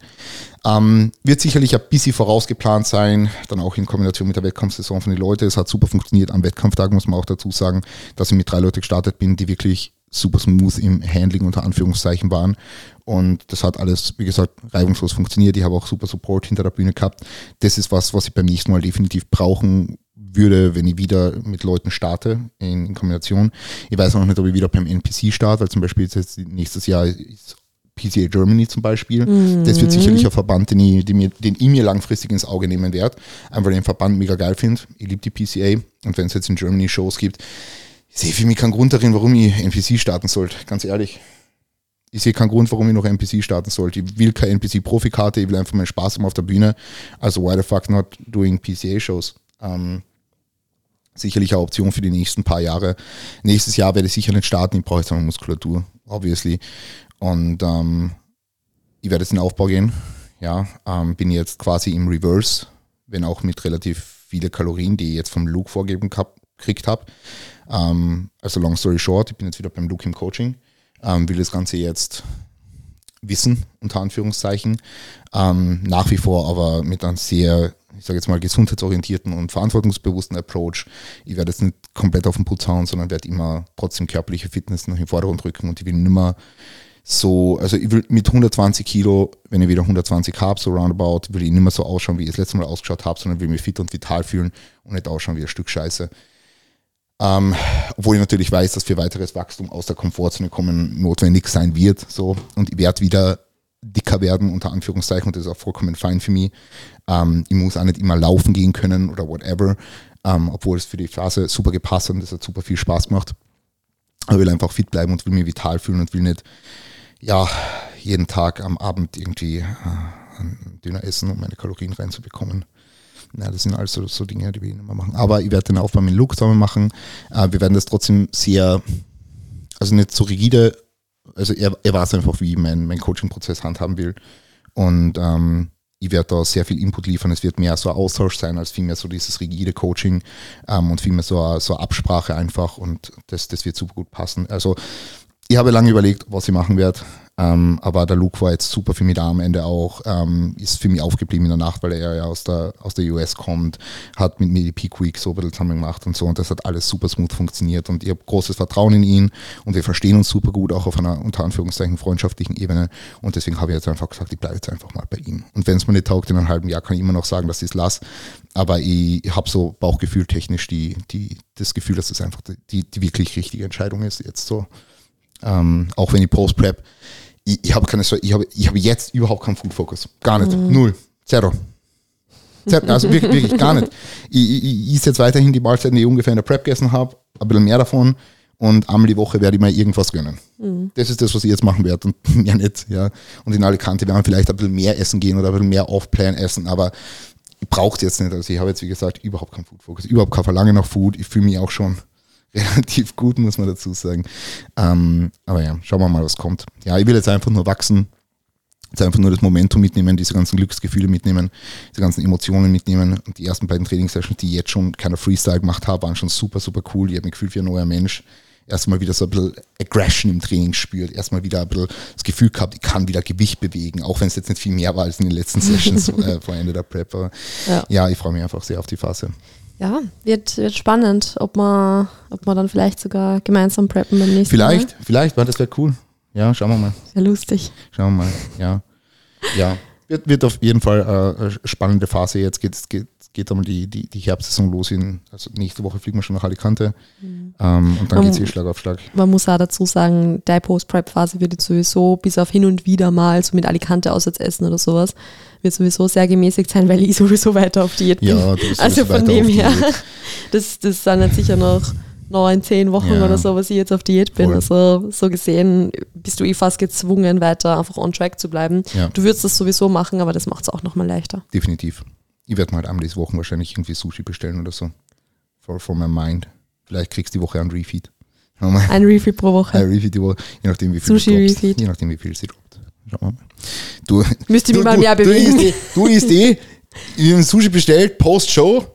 Ähm, wird sicherlich ein bisschen vorausgeplant sein, dann auch in Kombination mit der Wettkampfsaison von den Leuten. Es hat super funktioniert am Wettkampftag, muss man auch dazu sagen, dass ich mit drei Leuten gestartet bin, die wirklich super smooth im Handling unter Anführungszeichen waren. Und das hat alles, wie gesagt, reibungslos funktioniert. Ich habe auch super Support hinter der Bühne gehabt. Das ist was, was ich beim nächsten Mal definitiv brauchen würde, wenn ich wieder mit Leuten starte in, in Kombination. Ich weiß noch nicht, ob ich wieder beim NPC starte, weil zum Beispiel jetzt nächstes Jahr ist PCA Germany zum Beispiel. Das wird sicherlich ein Verband, den ich, den, mir, den ich mir langfristig ins Auge nehmen werde, einfach weil ich den Verband mega geil finde. Ich liebe die PCA und wenn es jetzt in Germany Shows gibt, ich sehe für mich keinen Grund darin, warum ich NPC starten sollte, ganz ehrlich. Ich sehe keinen Grund, warum ich noch NPC starten sollte. Ich will keine NPC-Profikarte, ich will einfach meinen Spaß haben auf der Bühne. Also why the fuck not doing PCA-Shows? Ähm, sicherlich eine Option für die nächsten paar Jahre. Nächstes Jahr werde ich sicher nicht starten, ich brauche jetzt noch Muskulatur, obviously. Und ähm, ich werde jetzt in den Aufbau gehen. Ja, ähm, bin jetzt quasi im Reverse, wenn auch mit relativ viele Kalorien, die ich jetzt vom Luke vorgegeben hab, gekriegt habe. Ähm, also long story short, ich bin jetzt wieder beim Luke im Coaching, ähm, will das Ganze jetzt wissen, unter Anführungszeichen. Ähm, nach wie vor aber mit einem sehr, ich sage jetzt mal, gesundheitsorientierten und verantwortungsbewussten Approach. Ich werde jetzt nicht komplett auf den Putz hauen, sondern werde immer trotzdem körperliche Fitness noch in den Vordergrund rücken und ich will nimmer so, also ich will mit 120 Kilo, wenn ich wieder 120 habe, so roundabout, will ich nicht mehr so ausschauen, wie ich das letzte Mal ausgeschaut habe, sondern will mich fit und vital fühlen und nicht ausschauen wie ein Stück Scheiße. Ähm, obwohl ich natürlich weiß, dass für weiteres Wachstum aus der Komfortzone kommen notwendig sein wird. So. Und ich werde wieder dicker werden, unter Anführungszeichen, und das ist auch vollkommen fein für mich. Ähm, ich muss auch nicht immer laufen gehen können oder whatever, ähm, obwohl es für die Phase super gepasst hat und das hat super viel Spaß gemacht. Aber will einfach fit bleiben und will mich vital fühlen und will nicht, ja, jeden Tag am Abend irgendwie äh, einen Döner essen, um meine Kalorien reinzubekommen. Ja, das sind also so Dinge, die wir immer machen. Aber ich werde den Aufbau mit Look zusammen machen. Äh, wir werden das trotzdem sehr, also nicht so rigide, also er, er weiß einfach, wie meinen mein Coaching-Prozess handhaben will. Und ähm, ich werde da sehr viel Input liefern. Es wird mehr so ein Austausch sein, als vielmehr so dieses rigide Coaching ähm, und vielmehr so eine, so eine Absprache einfach. Und das, das wird super gut passen. Also ich habe lange überlegt, was ich machen werde. Ähm, aber der Luke war jetzt super für mich da am Ende auch, ähm, ist für mich aufgeblieben in der Nacht, weil er ja aus der, aus der US kommt, hat mit mir die Peak Week so ein bisschen zusammen gemacht und so und das hat alles super smooth funktioniert und ich habe großes Vertrauen in ihn und wir verstehen uns super gut, auch auf einer unter Anführungszeichen freundschaftlichen Ebene und deswegen habe ich jetzt einfach gesagt, ich bleibe jetzt einfach mal bei ihm. Und wenn es mir nicht taugt in einem halben Jahr, kann ich immer noch sagen, dass ich es lasse, aber ich, habe so Bauchgefühl technisch die, die, das Gefühl, dass es das einfach die, die wirklich richtige Entscheidung ist jetzt so. Ähm, auch wenn ich Post-Prep ich, ich habe keine, ich habe, ich habe jetzt überhaupt keinen Food Focus. Gar nicht. Mhm. Null. Zero. Also wirklich, wirklich gar nicht. Ich, ich, ich esse jetzt weiterhin die Mahlzeiten, die ich ungefähr in der Prep gegessen habe, ein bisschen mehr davon und einmal die Woche werde ich mir irgendwas gönnen. Mhm. Das ist das, was ich jetzt machen werde und *laughs* mehr nicht. Ja. Und in Alicante werden wir vielleicht ein bisschen mehr essen gehen oder ein bisschen mehr Off-Plan essen, aber ich brauche es jetzt nicht. Also ich habe jetzt, wie gesagt, überhaupt keinen Food Focus, überhaupt kein Verlangen nach Food. Ich fühle mich auch schon relativ gut, muss man dazu sagen. Ähm, aber ja, schauen wir mal, was kommt. Ja, ich will jetzt einfach nur wachsen. Jetzt einfach nur das Momentum mitnehmen, diese ganzen Glücksgefühle mitnehmen, diese ganzen Emotionen mitnehmen. Und die ersten beiden Trainingssessions, die ich jetzt schon keiner Freestyle gemacht habe, waren schon super, super cool. Ich habe mich gefühlt wie ein neuer Mensch. Erstmal wieder so ein bisschen Aggression im Training spürt. Erstmal wieder ein bisschen das Gefühl gehabt, ich kann wieder Gewicht bewegen, auch wenn es jetzt nicht viel mehr war als in den letzten Sessions *laughs* äh, vor Ende der Prep. Aber ja. ja, ich freue mich einfach sehr auf die Phase. Ja, wird, wird spannend, ob man, ob man dann vielleicht sogar gemeinsam preppen beim nächsten Vielleicht, Mal. vielleicht, weil das wäre cool. Ja, schauen wir mal. Sehr lustig. Schauen wir mal, ja. Ja, wird, wird auf jeden Fall äh, eine spannende Phase. Jetzt geht, geht, geht einmal die, die, die Herbstsaison los. In, also nächste Woche fliegen wir schon nach Alicante. Mhm. Ähm, und dann geht es hier Schlag auf Schlag. Man muss auch dazu sagen, die Post-Prep-Phase wird jetzt sowieso bis auf hin und wieder mal so mit Alicante Auswärtsessen oder sowas wird sowieso sehr gemäßigt sein, weil ich sowieso weiter auf Diät bin. Ja, du bist also von dem her, *laughs* das, das sind jetzt sicher noch neun, zehn Wochen ja. oder so, was ich jetzt auf Diät bin. Voll. Also so gesehen bist du eh fast gezwungen, weiter einfach on track zu bleiben. Ja. Du würdest das sowieso machen, aber das macht es auch nochmal leichter. Definitiv. Ich werde mal halt einmal diese Woche wahrscheinlich irgendwie Sushi bestellen oder so. For, for my mind. Vielleicht kriegst du die Woche einen Refeed. Ein Refeed pro Woche. Ein Refeed die Woche, je nachdem wie viel Sushi Refeed. Je nachdem wie viel sie droppt. Schauen wir mal. Du, Müsste ich mich mal mehr bewegen. Du isst, du isst eh, ich habe Sushi bestellt, Post-Show.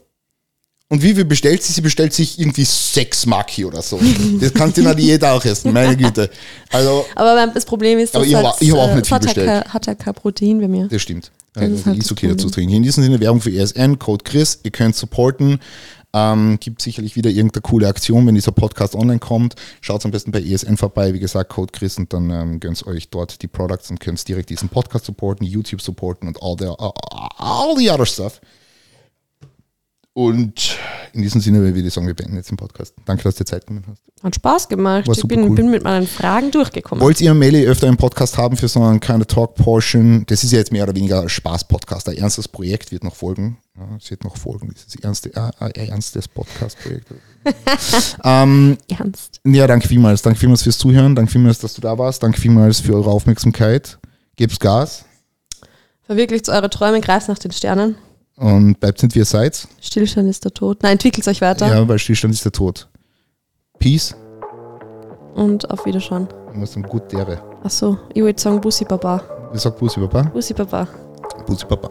Und wie viel bestellt sie? Sie bestellt sich irgendwie sechs Maki oder so. Das kann sie nicht jeder auch essen, meine Güte. Also, aber das Problem ist, dass ich habe ich hab auch nicht viel bestellt. Hat ja kein Protein bei mir. Das stimmt. Das ist, halt dazu trinken. In diesem Sinne Werbung für ESN, Code Chris, ihr könnt supporten. Ähm, gibt sicherlich wieder irgendeine coole Aktion, wenn dieser Podcast online kommt. Schaut am besten bei ESN vorbei, wie gesagt, Code Chris und dann ähm, gönnt euch dort die Products und könnt direkt diesen Podcast supporten, YouTube supporten und all the, all the other stuff. Und in diesem Sinne würde ich sagen, wir beenden jetzt den Podcast. Danke, dass du dir Zeit genommen hast. Hat Spaß gemacht. War ich bin, cool. bin, mit meinen Fragen durchgekommen. Wollt ihr Meli öfter einen Podcast haben für so eine kleine Talk-Portion? Das ist ja jetzt mehr oder weniger ein Spaß-Podcast. Ein ernstes Projekt wird noch folgen. Ja, es wird noch folgen, dieses ernste, äh, äh, ernstes Podcast-Projekt. *laughs* ähm, Ernst. Ja, danke vielmals. Danke vielmals fürs Zuhören. Danke vielmals, dass du da warst. Danke vielmals für eure Aufmerksamkeit. Gebt's Gas. Verwirklicht eure Träume, greift nach den Sternen. Und bleibt nicht, wie ihr seid. Stillstand ist der Tod. Nein, entwickelt euch weiter. Ja, weil Stillstand ist der Tod. Peace. Und auf Wiederschauen. Du musst dann gut Dere. Ach so, ich wollte sagen Bussi Baba. Ich sag Bussi Baba. Bussi Baba. Bussi Baba.